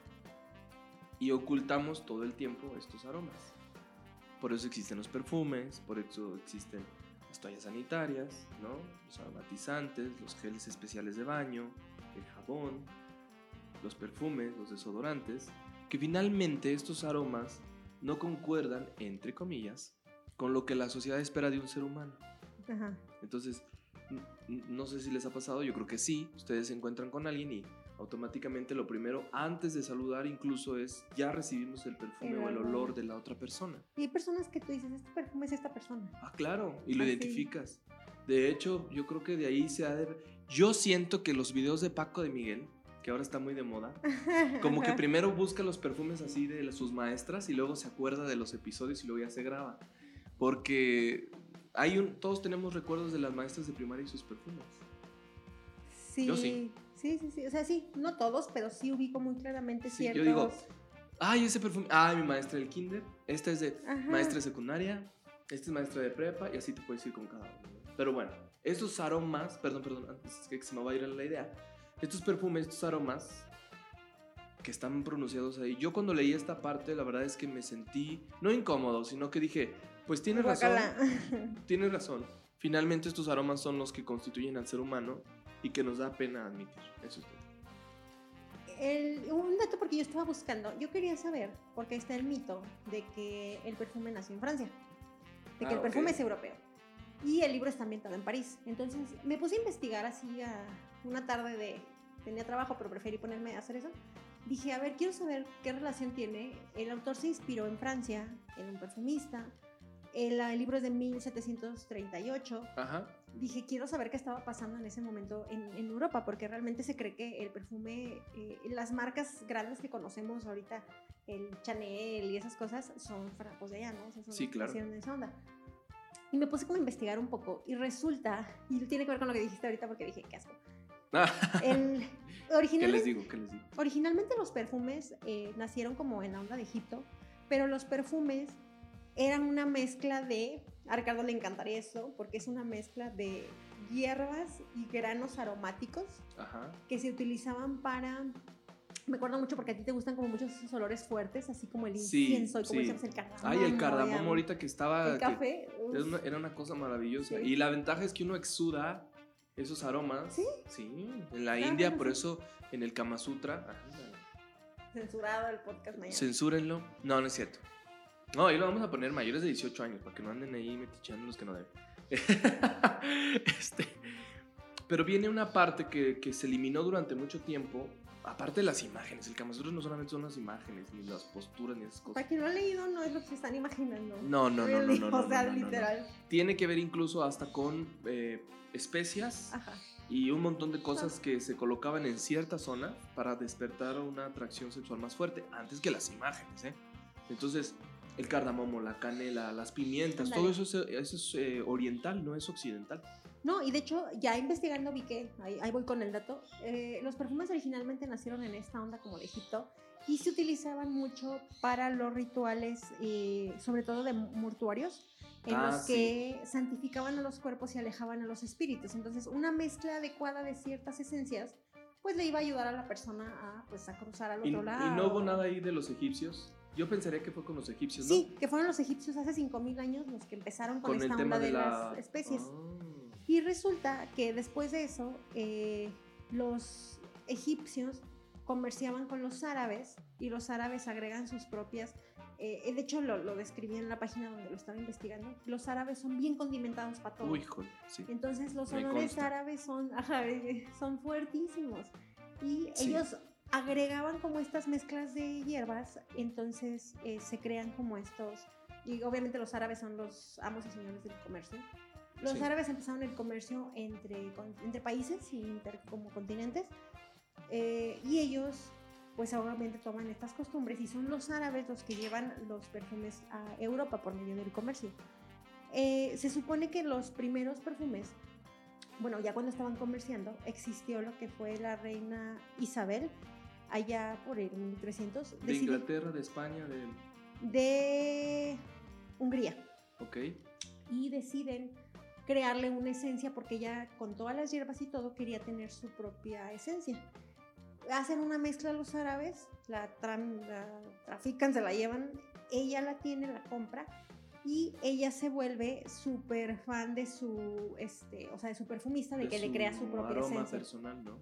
Y ocultamos todo el tiempo estos aromas. Por eso existen los perfumes, por eso existen las toallas sanitarias, ¿no? Los aromatizantes, los geles especiales de baño, el jabón, los perfumes, los desodorantes, que finalmente estos aromas no concuerdan, entre comillas, con lo que la sociedad espera de un ser humano. Ajá. Entonces, no sé si les ha pasado, yo creo que sí, ustedes se encuentran con alguien y automáticamente lo primero, antes de saludar incluso es, ya recibimos el perfume El o el olor. de la otra persona. Y hay personas que tú dices, este perfume es esta persona. Ah, claro, y lo Ah, sí. identificas. De hecho, yo creo que de ahí se ha de... Yo siento que los videos de Paco de Miguel, que ahora está muy de moda, como que primero busca los perfumes así de sus maestras y luego se acuerda de los episodios y luego ya se graba. Porque hay un, todos tenemos recuerdos de las maestras de primaria y sus perfumes. Sí, Yo sí. Sí, sí, sí. O sea, sí, no todos, pero sí ubico muy claramente Sí, yo ciertos. digo, Ay, ese perfume. Ay, mi maestra del kinder. Esta es de Ajá. maestra de secundaria. Esta es maestra de prepa. Y así te puedes ir con cada uno. Pero bueno, estos aromas, perdón, perdón, antes que se me va a ir la idea, estos perfumes, estos aromas que están pronunciados ahí. Yo cuando leí esta parte, la verdad es que me sentí, no incómodo, sino que dije, pues tienes razón, tienes razón. Finalmente estos aromas son los que constituyen al ser humano y que nos da pena admitir. Eso es todo. El, un dato porque yo estaba buscando, yo quería saber, porque está el mito de que el perfume nació en Francia, de que Ah, el perfume ok. es europeo. Y el libro está ambientado en París. Entonces me puse a investigar así a una tarde de... Tenía trabajo, pero preferí ponerme a hacer eso. Dije, a ver, quiero saber qué relación tiene. El autor se inspiró en Francia, en un perfumista. El, el libro es de 1738 Ajá. dije, quiero saber qué estaba pasando en ese momento en, en Europa, porque realmente se cree que el perfume, eh, las marcas grandes que conocemos ahorita, el Chanel y esas cosas, son fra- pues de allá, ¿no? O sea, son- Sí, claro. nacieron en esa onda. Y me puse como a investigar un poco y resulta, y tiene que ver con lo que dijiste ahorita porque dije, qué asco. El, ¿Qué les originalmente, digo? ¿Qué les digo? originalmente los perfumes eh, nacieron como en la onda de Egipto, pero los perfumes eran una mezcla de, a Ricardo le encantaría eso, porque es una mezcla de hierbas y granos aromáticos Ajá. que se utilizaban para, me acuerdo mucho porque a ti te gustan como muchos esos olores fuertes, así como el Sí, incienso y como sí. decíamos el cardamomo. Ay, el cardamomo ahorita que estaba... El café. Era una, era una cosa maravillosa. Sí. Y la ventaja es que uno exuda esos aromas. ¿Sí? Sí. En la Ah, India, por sí. eso en el Kama Sutra. ajá, Censurado el podcast mañana. Censúrenlo. No, no es cierto. No, ahí lo vamos a poner mayores de 18 años para que no anden ahí metichando los que no deben. este, pero viene una parte que, que se eliminó durante mucho tiempo. Aparte de las imágenes, el Kama no solamente son las imágenes, ni las posturas, ni esas cosas. Para quien no ha leído, no es lo que se están imaginando. No, no, no, no, no, O sea, no, no, no, no. literal. Tiene que ver incluso hasta con eh, especias Ajá. y un montón de cosas que se colocaban en cierta zona para despertar una atracción sexual más fuerte, antes que las imágenes, ¿eh? Entonces, el cardamomo, la canela, las pimientas, todo eso es, eso es, eh, oriental, no es occidental. No, y de hecho, ya investigando vi que, ahí, ahí voy con el dato, eh, los perfumes originalmente nacieron en esta onda como de Egipto y se utilizaban mucho para los rituales, eh, sobre todo de mortuarios, en Ah, los que santificaban a los cuerpos y alejaban a los espíritus. Entonces, una mezcla adecuada de ciertas esencias, pues le iba a ayudar a la persona a, pues, a cruzar al Y, otro y lado. no hubo nada ahí de los egipcios. Yo pensaría que fue con los egipcios, ¿no? Sí, que fueron los egipcios hace 5.000 años los que empezaron con, esta onda de, de la... las especies. Ah. Y resulta que después de eso, eh, los egipcios comerciaban con los árabes y los árabes agregan sus propias. eh, de hecho, lo, lo describí en la página donde lo estaba investigando. Los árabes son bien condimentados para todo. Uy, joder, sí. Entonces, los consta. árabes son, ajá, eh, son fuertísimos. Y Sí. ellos agregaban como estas mezclas de hierbas, entonces eh, se crean como estos. Y obviamente los árabes son los amos y señores del comercio. Los Sí. árabes empezaron el comercio entre, con- entre países y inter- como continentes. eh, y ellos, pues obviamente toman estas costumbres y son los árabes los que llevan los perfumes a Europa por medio del comercio. Eh, se supone que los primeros perfumes, bueno, ya cuando estaban comerciando, existió lo que fue la reina Isabel, allá por el 1300, De Inglaterra, de España, de... de Hungría Ok. y deciden crearle una esencia porque ella con todas las hierbas y todo quería tener su propia esencia. Hacen una mezcla los árabes, la, la trafican, se la llevan, ella la tiene, la compra y ella se vuelve súper fan de su, este, o sea, de su perfumista, de, que le crea su propia aroma esencia. personal, ¿no?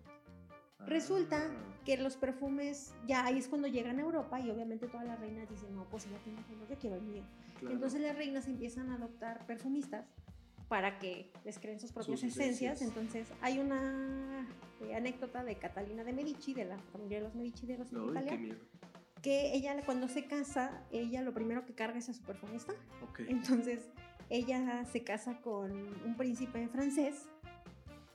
Resulta Ah. que los perfumes, ya ahí es cuando llegan a Europa y obviamente todas las reinas dicen, no, pues ella tiene que yo quiero el mío. Claro. Entonces las reinas empiezan a adoptar perfumistas para que les creen sus propias Sus esencias. Entonces hay una eh, anécdota de Catalina de Medici, de la familia de los Medici de los qué Italia, que ella cuando se casa, ella lo primero que carga es a su perfumista. Ok. Entonces ella se casa con un príncipe francés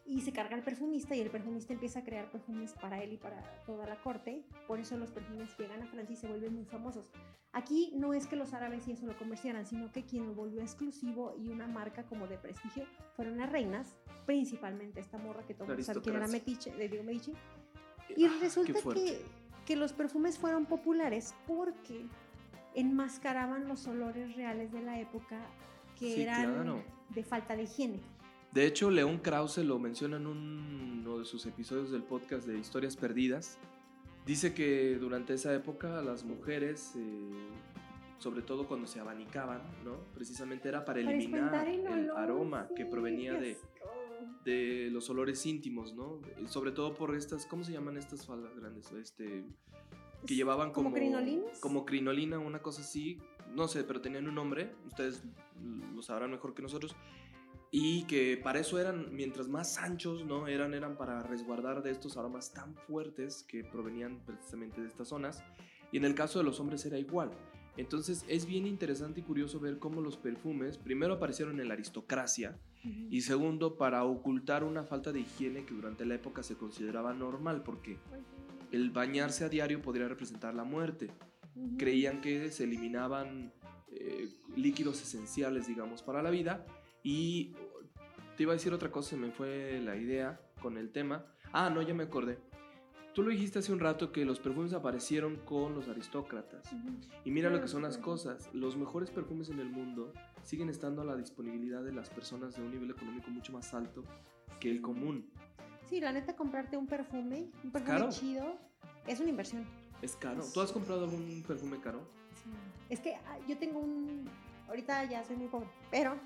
y se carga al perfumista y el perfumista empieza a crear perfumes para él y para toda la corte. Por eso los perfumes llegan a Francia y se vuelven muy famosos. Aquí no es que los árabes y eso lo comerciaran, sino que quien lo volvió exclusivo y una marca como de prestigio fueron las reinas, principalmente esta morra que todos saben quién era. Medici, de Diego Medici. Y Ah, resulta que, que los perfumes fueron populares porque enmascaraban los olores reales de la época que Sí, eran claro. de falta de higiene. De hecho, León Krause lo menciona en uno de sus episodios del podcast de Historias Perdidas. Dice que durante esa época las mujeres, eh, sobre todo cuando se abanicaban, ¿no? Precisamente era para eliminar el aroma que provenía de, de los olores íntimos, ¿no? Sobre todo por estas, ¿cómo se llaman estas faldas grandes? Este, que llevaban ¿Como como... crinolinas? Como crinolina, una cosa así. No sé, pero tenían un nombre. Ustedes lo sabrán mejor que nosotros. Y que para eso eran, mientras más anchos, ¿no? Eran, eran para resguardar de estos aromas tan fuertes que provenían precisamente de estas zonas. Y en el caso de los hombres era igual. Entonces es bien interesante y curioso ver cómo los perfumes primero aparecieron en la aristocracia y segundo para ocultar una falta de higiene que durante la época se consideraba normal porque el bañarse a diario podría representar la muerte. Creían que se eliminaban eh, líquidos esenciales, digamos, para la vida. Y te iba a decir otra cosa, se me fue la idea con el tema. Ah, no, ya me acordé. Tú lo dijiste hace un rato que los perfumes aparecieron con los aristócratas. Y mira lo que son las cosas. Los mejores perfumes en el mundo siguen estando a la disponibilidad de las personas de un nivel económico mucho más alto que el común. Sí, la neta, comprarte un perfume, un perfume caro. chido, es una inversión. Es caro. ¿Tú has comprado algún perfume caro? Es que ah, yo tengo un. Ahorita ya soy muy pobre, pero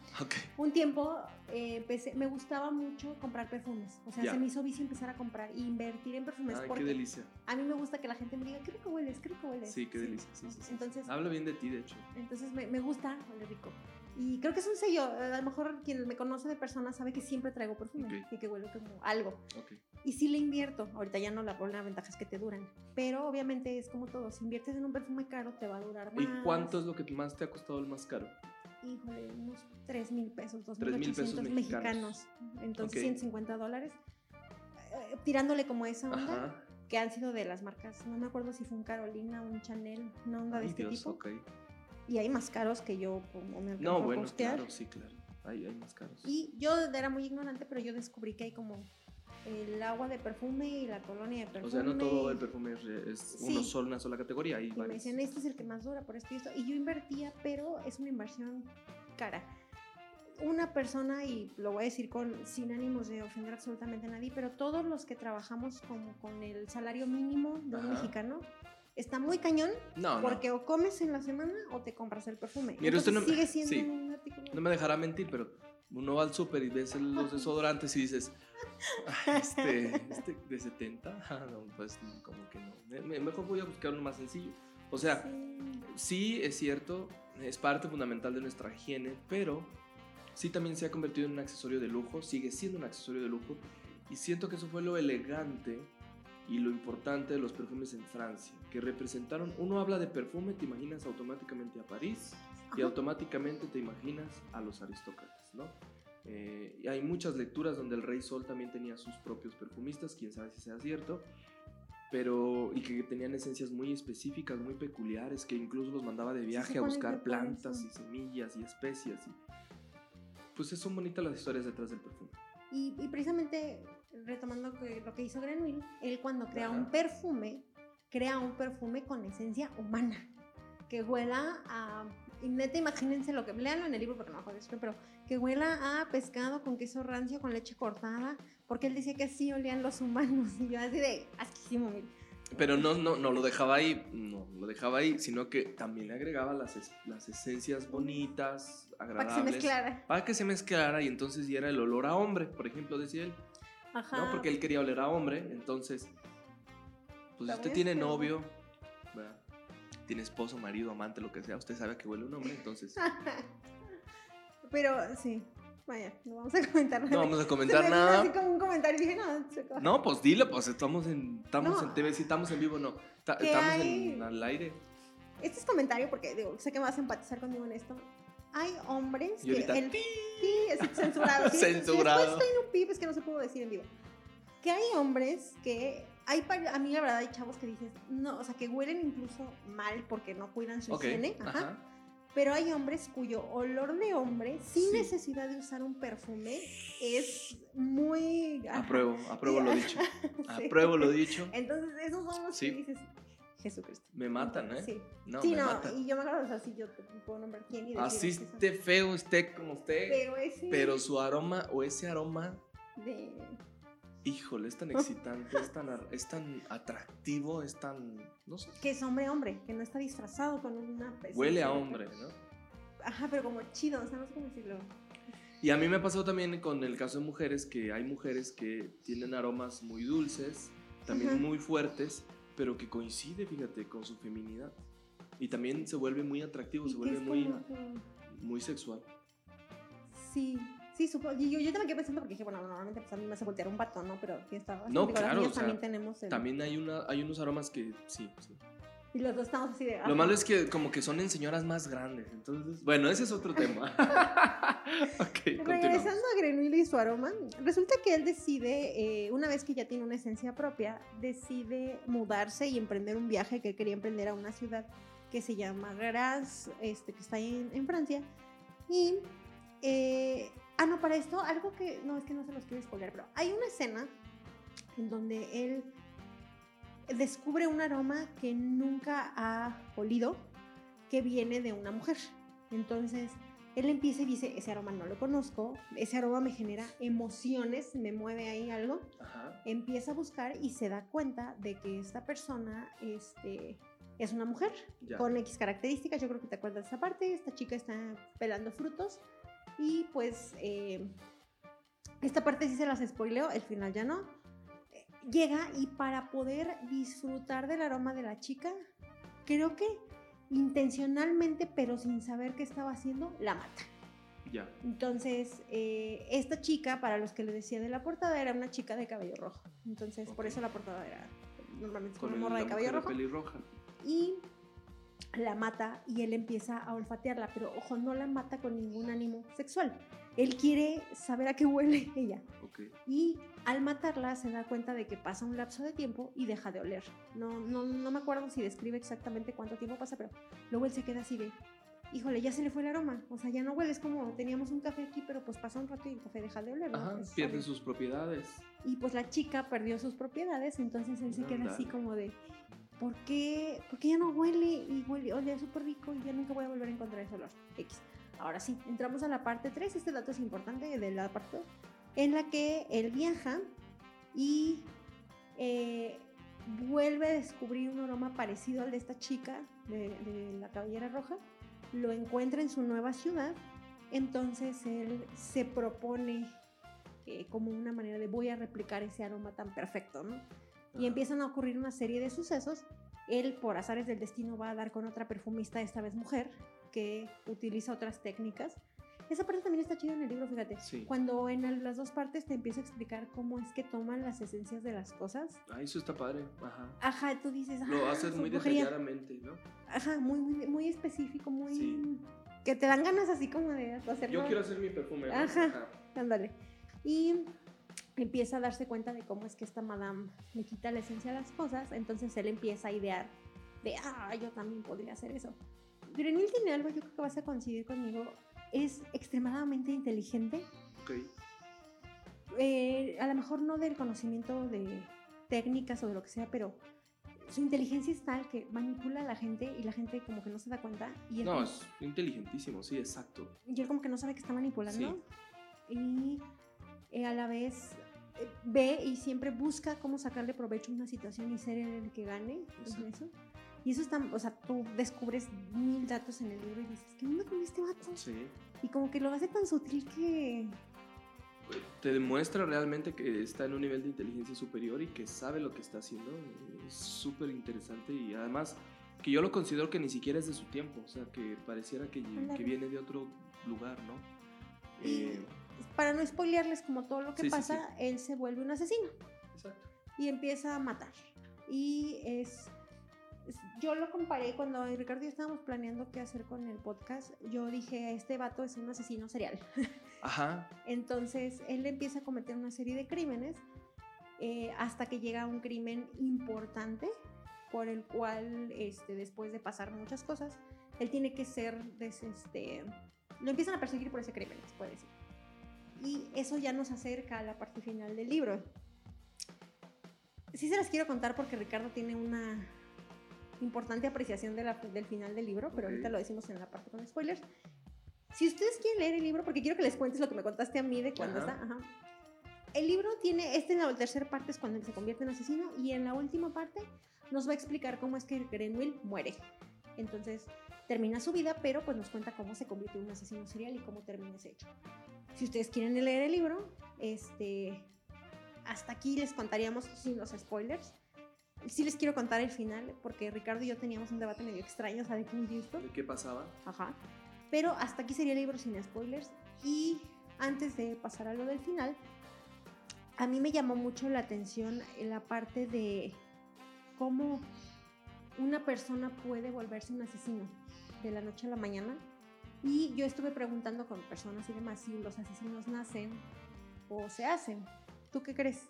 un tiempo eh, empecé- me gustaba mucho comprar perfumes. O sea, se me hizo vicio empezar a comprar e invertir en perfumes. Ay, qué delicia. a mí me gusta que la gente me diga, qué rico hueles, qué rico hueles. Sí, qué delicia. Sí, sí, sí. Entonces, Habla bien de ti, de hecho. entonces me, me gusta, huele rico. Y creo que es un sello. A lo mejor quien me conoce de persona sabe que siempre traigo perfume Ok. y que huele como algo. Ok. Y sí le invierto. Ahorita ya no, la, la ventaja es que te duran. Pero obviamente es como todo. Si inviertes en un perfume caro, te va a durar más. ¿Y cuánto es lo que más te ha costado el más caro? Híjole, unos 3 mil pesos, 2 3,000 mil pesos mexicanos. mexicanos. Entonces, Ok. 150 dólares. Eh, tirándole como esa onda, Ajá. que han sido de las marcas. No me acuerdo si fue un Carolina, un Chanel, una onda de Ay, este Dios, tipo. Y hay más caros que yo como me No, bueno, costear. claro, sí, claro. Hay, hay más caros. Y yo era muy ignorante, pero yo descubrí que hay como el agua de perfume y la colonia de perfume. o sea, no todo el perfume es, es uno Sí. solo, una sola categoría. Y me decían, este es el que más dura por esto y esto. Y yo invertía, pero es una inversión cara. Una persona, y lo voy a decir con, sin ánimos de ofender absolutamente a nadie, pero todos los que trabajamos como con el salario mínimo de un Ajá. mexicano, está muy cañón No, no. porque o comes en la semana o te compras el perfume. Mira, usted Entonces no me- sigue siendo sí. un artículo. No me dejará mentir, pero uno va al súper y ves los desodorantes y dices, "Ay, este, este de 70, Ah, no, pues como que no. Me- me- mejor voy a buscar uno más sencillo. O sea, Sí. sí es cierto, es parte fundamental de nuestra higiene, pero sí también se ha convertido en un accesorio de lujo, sigue siendo un accesorio de lujo, y siento que eso fue lo elegante y lo importante de los perfumes en Francia, que representaron, uno habla de perfume, te imaginas automáticamente a París, y automáticamente te imaginas a los aristócratas, ¿no? Eh, y hay muchas lecturas donde el rey Sol también tenía sus propios perfumistas, quién sabe si sea cierto, pero y que tenían esencias muy específicas, muy peculiares, que incluso los mandaba de viaje se a buscar plantas y semillas y especias. Y, pues son bonitas las historias detrás del perfume. Y, y precisamente, retomando lo que hizo Grenouille, él cuando crea Ajá. un perfume, crea un perfume con esencia humana, que huela a... Y neta, imagínense lo que... Leanlo en el libro porque no me acuerdo pero que huela a pescado con queso rancio, con leche cortada, porque él decía que así olían los humanos. Y yo así de, asquísimo. Pero no, no, no lo dejaba ahí, no lo dejaba ahí, sino que también le agregaba las, es- las esencias bonitas, Para que se agradables. mezclara. Para que se mezclara y entonces ya era el olor a hombre, por ejemplo, decía él. Ajá. ¿no? Porque él quería oler a hombre, entonces, pues usted tiene novio, ¿verdad? tiene esposo, marido, amante, lo que sea, usted sabe que huele un hombre, entonces Pero sí, vaya, no vamos a comentar nada. no vamos a Se comentar me nada. Así como un comentario y dije, no, pues dile, pues estamos en, estamos No. en TV, si estamos en vivo, no, Ta- ¿Qué estamos hay? en, al aire. Este es comentario porque digo, sé que me vas a empatizar conmigo en esto. Hay hombres Y que el pi es censurado. ¿sí? Censurado. Si después estoy en un pip es que no se pudo decir en vivo. Que hay hombres que hay a mí la verdad hay chavos que dices, no, o sea, que huelen incluso mal porque no cuidan su Ok, higiene, ajá. ajá. Pero hay hombres cuyo olor de hombre, sin Sí. necesidad de usar un perfume, es muy... Apruebo, apruebo lo dicho. Sí. Apruebo lo dicho. Entonces, esos son los Sí. que dices, Jesucristo. Me matan, ¿eh? Sí. No, sí, me no, matan. y yo me acuerdo, o sea, si yo te puedo nombrar quién y decir Así esté feo, esté como esté. Pero ese. Pero su aroma o ese aroma, De... híjole, es tan excitante, es tan, es tan atractivo, es tan. No sé. Que es hombre, hombre, que no está disfrazado con una. Huele a hombre, ¿no? Ajá, pero como chido, o sea, no sé cómo decirlo. Y a mí me ha pasado también con el caso de mujeres que hay mujeres que tienen aromas muy dulces, también Ajá. muy fuertes, pero que coincide, fíjate, con su feminidad. Y también se vuelve muy atractivo, se vuelve muy, que- muy sexual. Sí, sí, supongo. Yo, yo, también quedé pensando porque dije, bueno, normalmente pues a mí me hace voltear un vato, ¿no? Pero aquí está. No, digo, claro, o sea, también tenemos. el- También hay, una, hay unos aromas que sí, sí. Y los dos estamos así de. Lo malo es que como que son en señoras más grandes, entonces, bueno, ese es otro tema. ok, continuamos. Regresando a Grenouille y su aroma, resulta que él decide, eh, una vez que ya tiene una esencia propia, decide mudarse y emprender un viaje que quería emprender a una ciudad que se llama Graz, este, que está ahí en, en Francia. Y, eh, ah, no, para esto, algo que, no, es que no se los quiero spoiler, pero hay una escena en donde él descubre un aroma que nunca ha olido, que viene de una mujer. Entonces, él empieza y dice, ese aroma no lo conozco, ese aroma me genera emociones, me mueve ahí algo. Ajá. Empieza a buscar y se da cuenta de que esta persona este, es una mujer Ya. con X características. Yo creo que te acuerdas de esa parte. Esta chica está pelando frutos y pues eh, esta parte sí se las spoileo, el final ya no. Llega y para poder disfrutar del aroma de la chica, creo que intencionalmente, pero sin saber qué estaba haciendo, la mata. Ya. Entonces, eh, esta chica, para los que le decía de la portada, era una chica de cabello rojo. Entonces, por eso la portada era normalmente Con una morra de cabello rojo. pelirroja. Y la mata y él empieza a olfatearla, pero ojo, no la mata con ningún ánimo sexual. Él quiere saber a qué huele ella. Ok. Y al matarla se da cuenta de que pasa un lapso de tiempo y deja de oler. No, no, no me acuerdo si describe exactamente cuánto tiempo pasa, pero luego él se queda así de, híjole, ya se le fue el aroma. O sea, ya no huele, es como teníamos un café aquí, pero pues pasa un rato y el café deja de oler. ¿no? Ajá, Es pierde sus propiedades. Y pues la chica perdió sus propiedades, entonces él se queda así como de, ¿por qué, ¿por qué ya no huele? Y huele, olía súper rico y ya nunca voy a volver a encontrar ese olor. X. Ahora sí, entramos a la parte 3, este dato es importante de la parte 2, en la que él viaja y eh, vuelve a descubrir un aroma parecido al de esta chica, de, de la cabellera roja, lo encuentra en su nueva ciudad, entonces él se propone eh, como una manera de voy a replicar ese aroma tan perfecto, ¿no? Y empiezan a ocurrir una serie de sucesos. Él, por azares del destino, va a dar con otra perfumista, esta vez mujer, que utiliza otras técnicas. Esa parte también está chida en el libro, fíjate. Sí. Cuando en el- las dos partes te empieza a explicar cómo es que toman las esencias de las cosas. Ah, eso está padre. Ajá. Ajá, tú dices, Lo "Ah, haces muy brujería". detalladamente, ¿no? Ajá, muy, muy, muy específico, muy... Sí. Que te dan ganas así como de hacerlo. Yo quiero hacer mi perfume. ¿no? Ajá. Ándale. Y empieza a darse cuenta de cómo es que esta madame le quita la esencia a las cosas. Entonces él empieza a idear de, ah, yo también podría hacer eso. Grenouille tiene algo, yo creo que vas a coincidir conmigo. Es extremadamente inteligente. Ok. Eh, a lo mejor no del conocimiento de técnicas o de lo que sea, pero su inteligencia es tal que manipula a la gente y la gente como que no se da cuenta. Y No, como- es inteligentísimo, sí, exacto. y él como que no sabe que está manipulando. Y eh, a la vez eh, ve y siempre busca cómo sacarle provecho a una situación y ser el que gane Exacto. eso. Y eso está, o sea, tú descubres mil datos en el libro y dices, ¿qué onda con este vato? Sí. Y como que lo hace tan sutil que... Te demuestra realmente que está en un nivel de inteligencia superior y que sabe lo que está haciendo. Es súper interesante y además que yo lo considero que ni siquiera es de su tiempo, o sea, que pareciera que, viene de otro lugar, ¿no? Eh, para no spoilearles como todo lo que Sí, sí, pasa, él se vuelve un asesino. exacto. y empieza a matar. Y es- Yo lo comparé cuando Ricardo y yo estábamos planeando qué hacer con el podcast. Yo dije, este vato es un asesino serial. Ajá, Entonces él empieza a cometer una serie de crímenes eh, hasta que llega a un crimen importante por el cual, este, después de pasar muchas cosas, él tiene que ser, des- este, lo empiezan a perseguir por ese crimen, se puede decir. Y eso ya nos acerca a la parte final del libro. Sí se las quiero contar porque Ricardo tiene una, importante apreciación de la- del final del libro, pero Ok. ahorita lo decimos en la parte con spoilers. Si ustedes quieren leer el libro, porque quiero que les cuentes lo que me contaste a mí de cuando Ajá. está. ajá. El libro tiene, este en la tercera parte es cuando se convierte en asesino y en la última parte nos va a explicar cómo es que Grenville muere. Entonces termina su vida, pero pues nos cuenta cómo se convirtió en un asesino serial y cómo termina ese hecho. Si ustedes quieren leer el libro, este, hasta aquí les contaríamos sin los spoilers. Sí les quiero contar el final, porque Ricardo y yo teníamos un debate medio extraño, ¿sabe qué esto? ¿De qué pasaba? Ajá. Pero hasta aquí sería el libro sin spoilers. Y antes de pasar a lo del final, a mí me llamó mucho la atención en la parte de cómo una persona puede volverse un asesino de la noche a la mañana. Y yo estuve preguntando con personas y demás si los asesinos nacen o se hacen. ¿Tú qué crees?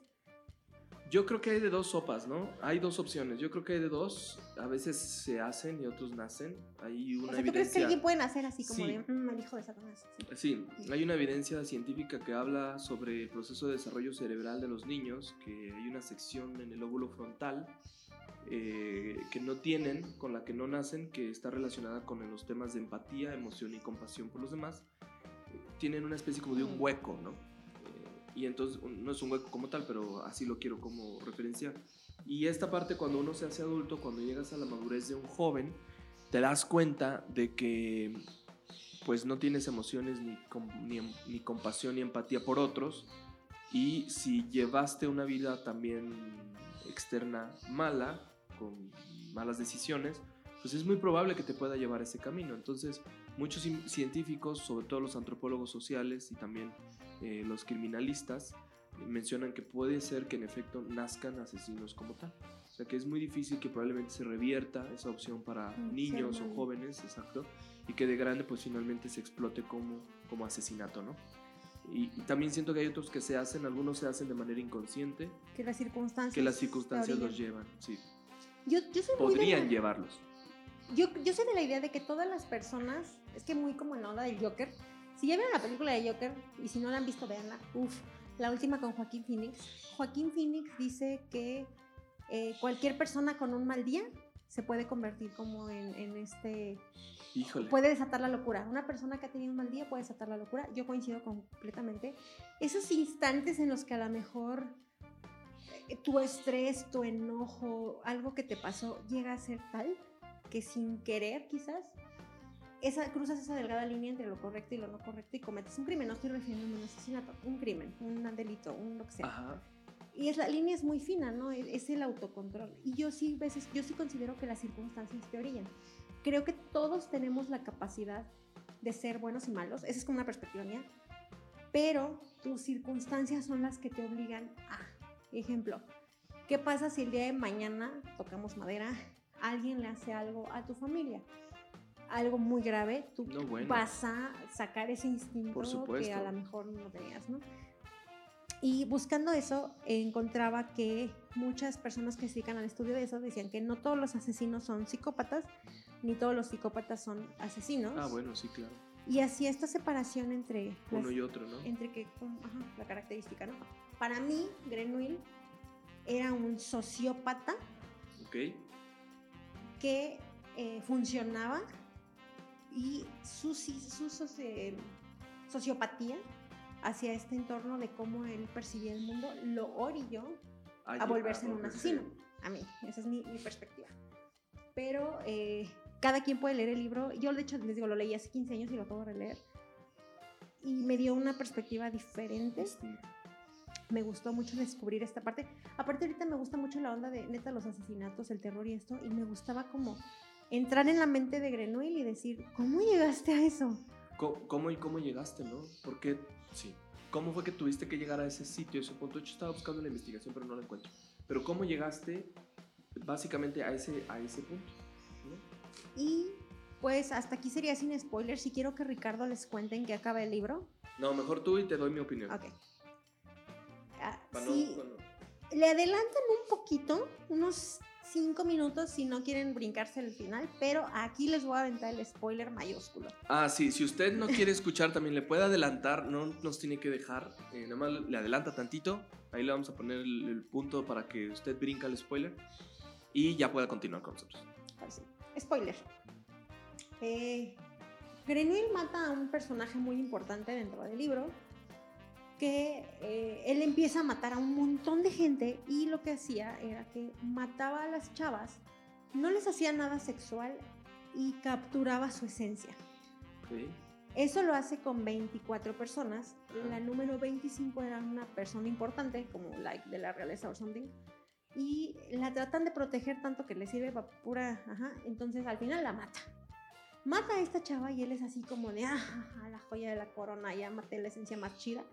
Yo creo que hay de dos sopas, ¿no? Hay dos opciones. Yo creo que hay de dos. A veces se hacen y otros nacen. Hay una O sea, ¿tú crees que evidencia. alguien puede nacer así como Sí. de "Mm, el hijo de Satanás? Sí. Sí, hay una evidencia científica que habla sobre el proceso de desarrollo cerebral de los niños, que hay una sección en el óvulo frontal eh, que no tienen, con la que no nacen, que está relacionada con los temas de empatía, emoción y compasión por los demás. Tienen una especie como de un Mm. hueco, ¿no? Y entonces no es un hueco como tal, pero así lo quiero como referencia. Y esta parte cuando uno se hace adulto, cuando llegas a la madurez de un joven, te das cuenta de que pues no tienes emociones ni, em- ni compasión ni empatía por otros y si llevaste una vida también externa mala, con malas decisiones, pues es muy probable que te pueda llevar ese camino. Entonces, muchos cien- científicos, sobre todo los antropólogos sociales y también eh, los criminalistas, mencionan que puede ser que en efecto nazcan asesinos como tal. O sea que es muy difícil que probablemente se revierta esa opción para Mm, niños ser o jóvenes, exacto, y que de grande pues finalmente se explote como, como asesinato, ¿no? Y, y también siento que hay otros que se hacen, algunos se hacen de manera inconsciente, Que las circunstancias. que las circunstancias los llevan, sí. Yo, yo soy muy de Podrían la- llevarlos. Yo, yo soy de la idea de que todas las personas, es que muy como en la onda del Joker, si ya vieron la película de Joker y si no la han visto, véanla, uff, la última con Joaquín Phoenix. Joaquín Phoenix dice que eh, cualquier persona con un mal día se puede convertir como en, en este, Híjole. puede desatar la locura. Una persona que ha tenido un mal día puede desatar la locura. Yo coincido completamente. Esos instantes en los que a lo mejor eh, tu estrés, tu enojo, algo que te pasó llega a ser tal que sin querer quizás esa, cruzas esa delgada línea entre lo correcto y lo no correcto y cometes un crimen. No estoy refiriéndome a un asesinato, un crimen, un delito, un lo que sea. Ajá. Y es, la línea es muy fina, ¿no? Es, es el autocontrol. Y yo sí, veces, yo sí considero que las circunstancias te orillan. Creo que todos tenemos la capacidad de ser buenos y malos. Esa es como una perspectiva mía. Pero tus circunstancias son las que te obligan a. Ejemplo, ¿qué pasa si el día de mañana, tocamos madera, alguien le hace algo a tu familia? Algo muy grave, tú No, bueno. vas a sacar ese instinto que a lo mejor no tenías, ¿no? Y buscando eso, encontraba que muchas personas que se dedican al estudio de eso decían que no todos los asesinos son psicópatas, ni todos los psicópatas son asesinos. Ah, bueno, sí, claro. Y hacía esta separación entre, Uno las- y otro, ¿no? entre que, ajá, la característica, ¿no? Para mí, Grenouille era un sociópata Ok. que eh, funcionaba y su, su soci- sociopatía hacia este entorno de cómo él percibía el mundo lo orilló a volverse en un asesino. A mí, esa es mi, mi perspectiva. Pero eh, cada quien puede leer el libro. Yo, de hecho, les digo, lo leí hace 15 años y lo acabo de releer. Y me dio una perspectiva diferente. Me gustó mucho descubrir esta parte. Aparte, ahorita me gusta mucho la onda de neta los asesinatos, el terror y esto. Y me gustaba como entrar en la mente de Grenouille y decir, ¿cómo llegaste a eso? ¿Cómo, y cómo llegaste, no? Porque, sí. ¿Cómo fue que tuviste que llegar a ese sitio, ese punto? Yo estaba buscando la investigación, pero no la encuentro. Pero ¿cómo llegaste básicamente a ese, a ese punto? ¿no? Y pues hasta aquí sería sin spoilers. Si quiero que Ricardo les cuente en qué acaba el libro. No, mejor tú y te doy mi opinión. Ok. Ah, no- sí, no- le adelantan un poquito, unos cinco minutos si no quieren brincarse el final, pero aquí les voy a aventar el spoiler mayúsculo. Ah, sí, si usted no quiere escuchar, también le puede adelantar, no nos tiene que dejar, eh, nada más le adelanta tantito, ahí le vamos a poner el, el punto para que usted brinca el spoiler y ya pueda continuar con nosotros. Ok. spoiler. Eh, Grenouille mata a un personaje muy importante dentro del libro, que eh, él empieza a matar a un montón de gente y lo que hacía era que mataba a las chavas, no les hacía nada sexual y capturaba su esencia. Eso lo hace con 24 personas. La número 25 era una persona importante, como like de la realeza o something. Y la tratan de proteger tanto que le sirve para pura. Ajá. Entonces al final la mata. Mata a esta chava y él es así como de. Ah, la joya de la corona, ya maté la esencia más chida.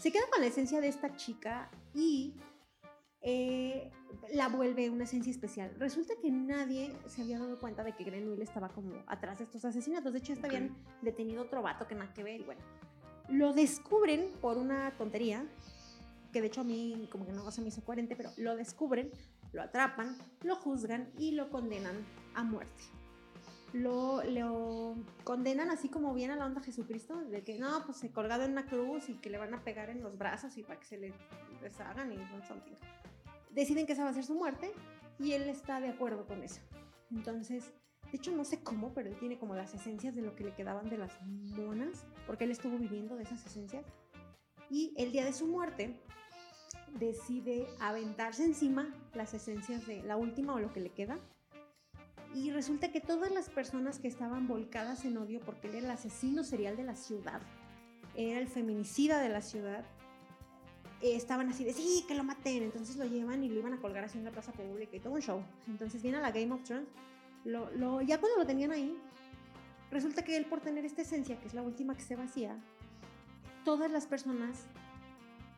Se queda con la esencia de esta chica y eh, la vuelve una esencia especial. Resulta que nadie se había dado cuenta de que Grenouille estaba como atrás de estos asesinatos. De hecho, hasta habían detenido otro vato que nada que ver. Y bueno, lo descubren por una tontería, que de hecho a mí como que no se me hizo coherente, pero lo descubren, lo atrapan, lo juzgan y lo condenan a muerte. Lo, condenan así como viene a la onda Jesucristo, de que no, pues se colgado en una cruz y que le van a pegar en los brazos y para que se le deshagan y something deciden que esa va a ser su muerte y él está de acuerdo con eso. Entonces, de hecho no sé cómo, pero él tiene como las esencias de lo que le quedaban de las monas, porque él estuvo viviendo de esas esencias. Y el día de su muerte decide aventarse encima las esencias de la última o lo que le queda. Y resulta que todas las personas que estaban volcadas en odio porque él era el asesino serial de la ciudad, era el feminicida de la ciudad, estaban así de sí, que lo maten. Entonces lo llevan y lo iban a colgar así en la plaza pública y todo un show. Entonces viene a la Game of Thrones. Ya cuando lo tenían ahí, resulta que él, por tener esta esencia, que es la última que se vacía, todas las personas,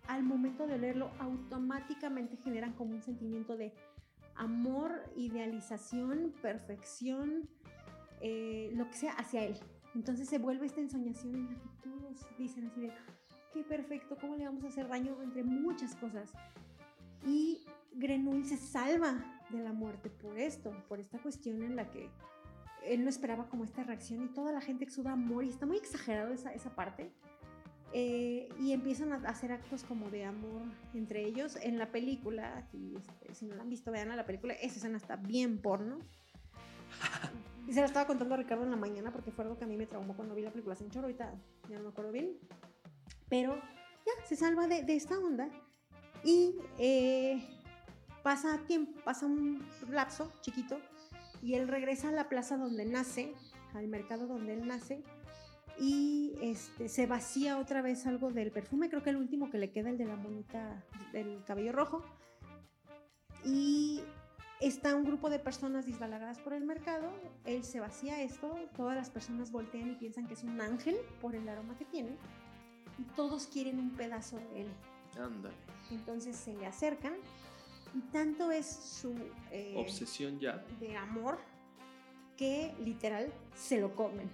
al momento de leerlo, automáticamente generan como un sentimiento de amor, idealización, perfección, eh, lo que sea, hacia él. Entonces se vuelve esta ensoñación en la que todos dicen así de qué perfecto, cómo le vamos a hacer daño entre muchas cosas. Y Grenouille se salva de la muerte por esto, por esta cuestión en la que él no esperaba como esta reacción y toda la gente exuda amor y está muy exagerado esa, esa parte. Eh, y empiezan a hacer actos como de amor entre ellos. En la película, este, si no la han visto, vean la película, esa escena está bien porno. Y se la estaba contando a Ricardo en la mañana porque fue algo que a mí me traumó cuando vi la película Sin Choro, ahorita ya no me acuerdo bien. Pero ya, se salva de, esta onda y eh, pasa, tiempo, pasa un lapso chiquito y él regresa a la plaza donde nace, al mercado donde él nace y este, se vacía otra vez algo del perfume, creo que el último que le queda, el de la monita del cabello rojo. Y está un grupo de personas disbalagadas por el mercado, él se vacía esto, todas las personas voltean y piensan que es un ángel por el aroma que tiene y todos quieren un pedazo de él. Ándale. Entonces se le acercan y tanto es su eh, obsesión ya de amor que literal se lo comen.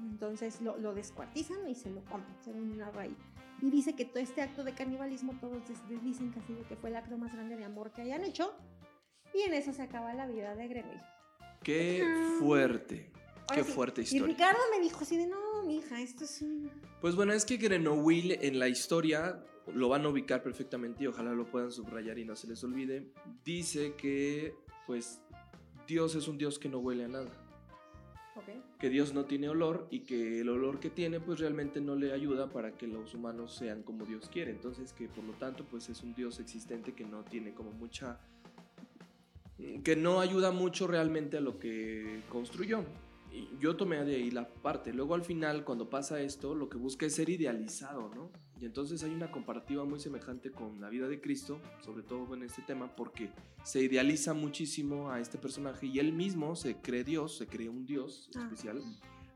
Entonces lo, lo descuartizan y se lo comen, según una raíz. Y dice que todo este acto de canibalismo todos dicen que, que fue el acto más grande de amor que hayan hecho. Y en eso se acaba la vida de Gremlin. Qué fuerte. Qué fuerte historia. Y Ricardo me dijo así de, no, mi hija, esto es un... Pues bueno, es que Will en la historia lo van a ubicar perfectamente y ojalá lo puedan subrayar y no se les olvide. Dice que, pues, Dios es un Dios que no huele a nada. Que Dios no tiene olor y que el olor que tiene pues realmente no le ayuda para que los humanos sean como Dios quiere. Entonces que por lo tanto pues es un Dios existente que no tiene como mucha... que no ayuda mucho realmente a lo que construyó yo tomé de ahí la parte. Luego al final, cuando pasa esto, lo que busca es ser idealizado, ¿no? Y entonces hay una comparativa muy semejante con la vida de Cristo, sobre todo en este tema, porque se idealiza muchísimo a este personaje y él mismo se cree Dios, se cree un Dios ah. especial,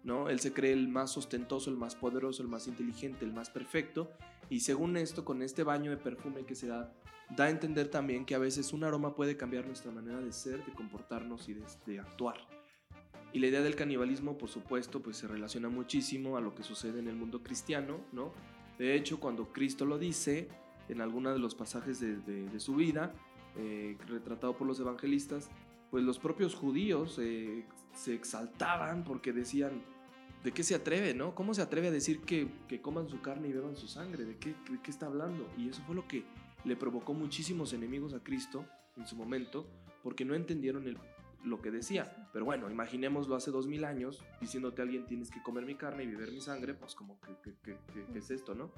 ¿no? Él se cree el más ostentoso, el más poderoso, el más inteligente, el más perfecto. Y según esto, con este baño de perfume que se da, da a entender también que a veces un aroma puede cambiar nuestra manera de ser, de comportarnos y de, de actuar. Y la idea del canibalismo, por supuesto, pues se relaciona muchísimo a lo que sucede en el mundo cristiano, ¿no? De hecho, cuando Cristo lo dice en alguno de los pasajes de, su vida, eh, retratado por los evangelistas, pues los propios judíos eh, se exaltaban porque decían, ¿de qué se atreve, no? ¿Cómo se atreve a decir que, coman su carne y beban su sangre? ¿De qué, ¿De qué está hablando? Y eso fue lo que le provocó muchísimos enemigos a Cristo en su momento, porque no entendieron el lo que decía. Pero bueno, imaginémoslo hace dos mil años, diciéndote a alguien tienes que comer mi carne y beber mi sangre, pues como que, ¿qué es esto, ¿no?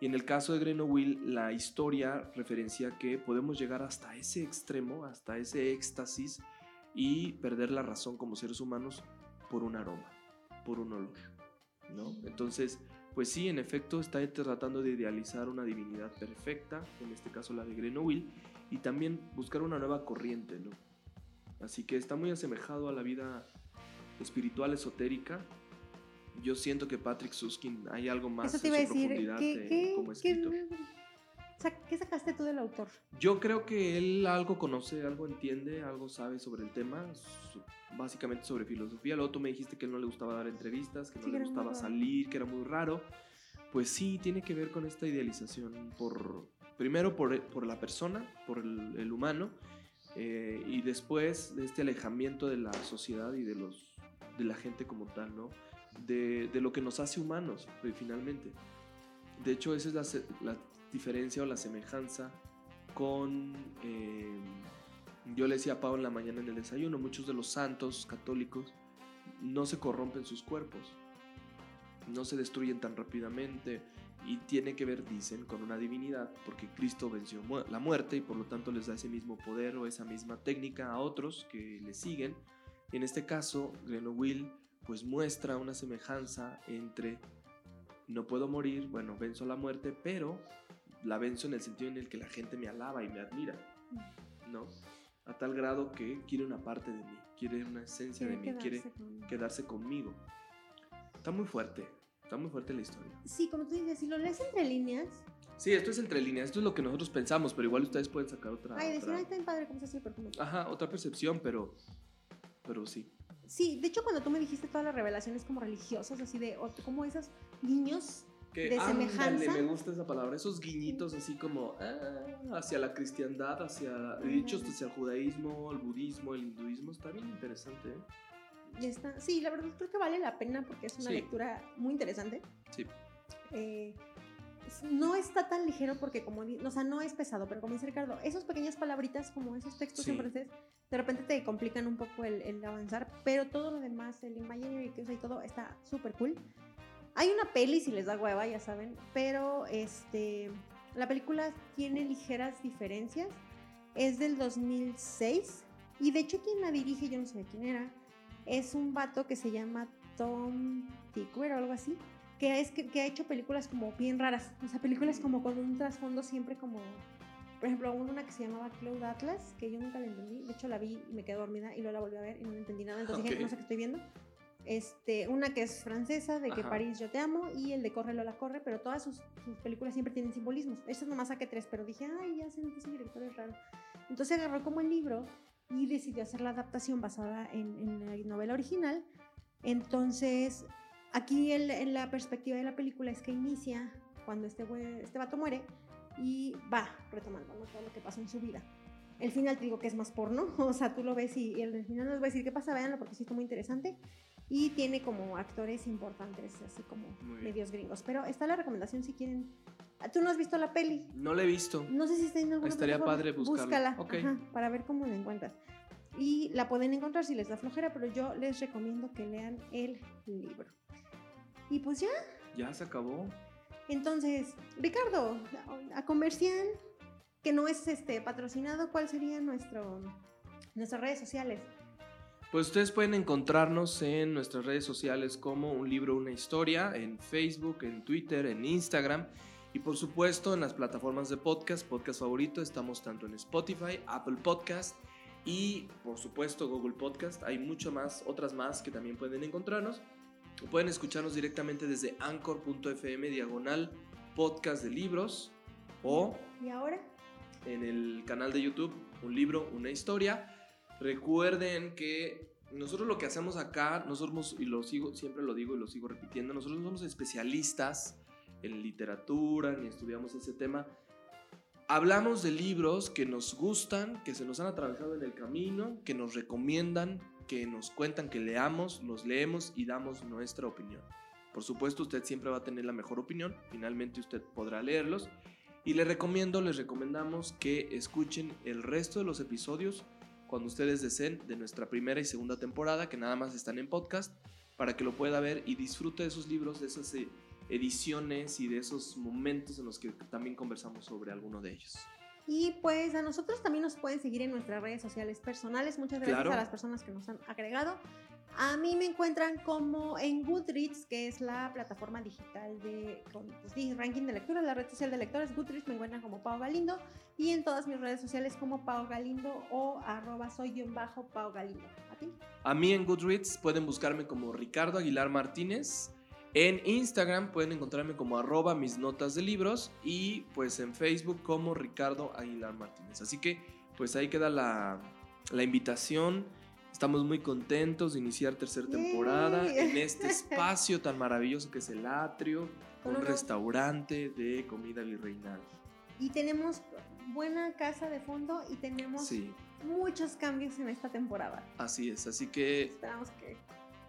Y en el caso de Greno Will, la historia referencia que podemos llegar hasta ese extremo, hasta ese éxtasis y perder la razón como seres humanos por un aroma, por un olor, ¿no? Entonces, pues sí, en efecto está tratando de idealizar una divinidad perfecta, en este caso la de Will, y también buscar una nueva corriente, ¿no? Así que está muy asemejado a la vida espiritual esotérica. Yo siento que Patrick Suskin hay algo más en su profundidad ¿qué, como escritor. ¿Qué sacaste tú del autor? Yo creo que él algo conoce, algo entiende, algo sabe sobre el tema, básicamente sobre filosofía. Luego tú me dijiste que él no le gustaba dar entrevistas, que no le gustaba salir, que era muy raro. Pues sí, tiene que ver con esta idealización, por, primero por, por la persona, por el, humano, eh, y después de este alejamiento de la sociedad y de, los, de la gente como tal, ¿no? De, de lo que nos hace humanos, pues, finalmente. De hecho, esa es la, la diferencia o la semejanza con... Eh, yo le decía a Pau en la mañana en el desayuno, muchos de los santos católicos no se corrompen sus cuerpos, no se destruyen tan rápidamente y tiene que ver, dicen, con una divinidad, porque Cristo venció la muerte y por lo tanto les da ese mismo poder o esa misma técnica a otros que le siguen. En este caso, Will pues muestra una semejanza entre no puedo morir, bueno, venzo la muerte, pero la venzo en el sentido en el que la gente me alaba y me admira, ¿no? A tal grado que quiere una parte de mí, quiere una esencia de mí, quiere quedarse conmigo. Está muy fuerte, está muy fuerte la historia. Sí, como tú dices, si lo lees entre líneas. Sí, esto es entre líneas, esto es lo que nosotros pensamos, pero igual ustedes pueden sacar otra. Ay, decir, ay, tan padre, ¿cómo se hace el perfume? Ajá, otra percepción, pero. Pero sí. Sí, de hecho, cuando tú me dijiste todas las revelaciones como religiosas, así de, como esos niños de semejanza. me gusta esa palabra, esos guiñitos así como ah, hacia la cristiandad, hacia, dichos hacia el judaísmo, el budismo, el hinduismo, está bien interesante. ¿eh? Está. Sí, la verdad creo que vale la pena porque es una lectura muy interesante. Sí. Eh, no está tan ligero porque como, o sea, no es pesado, pero como dice Ricardo, esas pequeñas palabritas como esos textos en francés, de repente te complican un poco el, avanzar, pero todo lo demás, el imaginary y todo está súper cool. Hay una peli si les da hueva, ya saben, pero este, la película tiene ligeras diferencias. Es del 2006 y de hecho quien la dirige, yo no sé quién era, es un vato que se llama Tom Tickwer o algo así, que, es, que, ha hecho películas como bien raras, o sea, películas como con un trasfondo siempre como, por ejemplo, una que se llamaba Cloud Atlas, que yo nunca la entendí, de hecho la vi y me quedé dormida y luego la volví a ver y no entendí nada, entonces dije, no sé qué estoy viendo. Este, una que es francesa, de que París yo te amo, y el de Corre Lola Corre, pero todas sus, películas siempre tienen simbolismos. Estas nomás saqué tres, pero dije, ay, ya sé, ese director es raro. Entonces agarró como el libro y decidió hacer la adaptación basada en, la novela original. Entonces, aquí en la perspectiva de la película es que inicia cuando este, este vato muere y va retomando todo lo que pasó en su vida. El final te digo que es más porno, o sea, tú lo ves y, el final no les voy a decir qué pasa, véanlo porque sí está muy interesante y tiene como actores importantes, así como medios gringos. Pero está la recomendación si quieren. ¿Tú no has visto la peli? No la he visto. No sé si está en alguna Estaría padre buscarla. Búscala para ver cómo la encuentras. Y la pueden encontrar si les da flojera, pero yo les recomiendo que lean el libro. Y pues ya. Ya se acabó. Entonces, Ricardo, a comercial que no es este patrocinado, ¿cuál sería nuestro nuestras redes sociales? Pues ustedes pueden encontrarnos en nuestras redes sociales como Un libro, una historia, en Facebook, en Twitter, en Instagram y por supuesto en las plataformas de podcast, podcast favorito, estamos tanto en Spotify, Apple Podcast y por supuesto Google Podcast. Hay mucho más, otras más que también pueden encontrarnos. Pueden escucharnos directamente desde anchor.fm diagonal podcast de libros o... ¿Y ahora? En el canal de YouTube, un libro, una historia. Recuerden que nosotros lo que hacemos acá, nosotros, y lo sigo, siempre lo digo y lo sigo repitiendo, nosotros no somos especialistas en literatura ni estudiamos ese tema. Hablamos de libros que nos gustan, que se nos han atravesado en el camino, que nos recomiendan, que nos cuentan que leamos, los leemos y damos nuestra opinión. Por supuesto, usted siempre va a tener la mejor opinión, finalmente usted podrá leerlos. Y le recomiendo, les recomendamos que escuchen el resto de los episodios cuando ustedes deseen de nuestra primera y segunda temporada, que nada más están en podcast, para que lo pueda ver y disfrute de esos libros, de esas eh, ediciones y de esos momentos en los que también conversamos sobre alguno de ellos. Y pues a nosotros también nos pueden seguir en nuestras redes sociales personales. Muchas gracias a las personas que nos han agregado. A mí me encuentran como en Goodreads, que es la plataforma digital de con, pues, ranking de lectura, la red social de lectores. Goodreads me encuentran como Pau Galindo y en todas mis redes sociales como Pau Galindo o arroba soy bajo Pau Galindo. ¿A ti? A mí en Goodreads pueden buscarme como Ricardo Aguilar Martínez. En Instagram pueden encontrarme como arroba mis notas de libros y pues en Facebook como Ricardo Aguilar Martínez. Así que pues ahí queda la, la invitación. Estamos muy contentos de iniciar tercera temporada en este espacio tan maravilloso que es el atrio, un restaurante de comida virreinal. Y tenemos buena casa de fondo y tenemos muchos cambios en esta temporada. Así es, así que esperamos que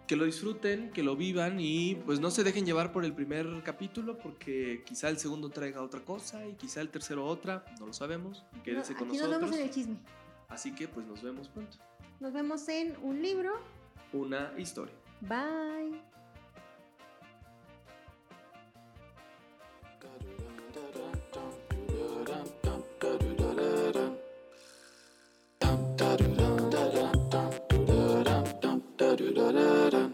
que lo disfruten, que lo vivan y pues no se dejen llevar por el primer capítulo porque quizá el segundo traiga otra cosa y quédese el tercero otra, no lo sabemos. Quédese con nosotros. Nos vemos en el chisme. Así que pues nos vemos pronto. Nos vemos en un libro. Una historia. Bye. da da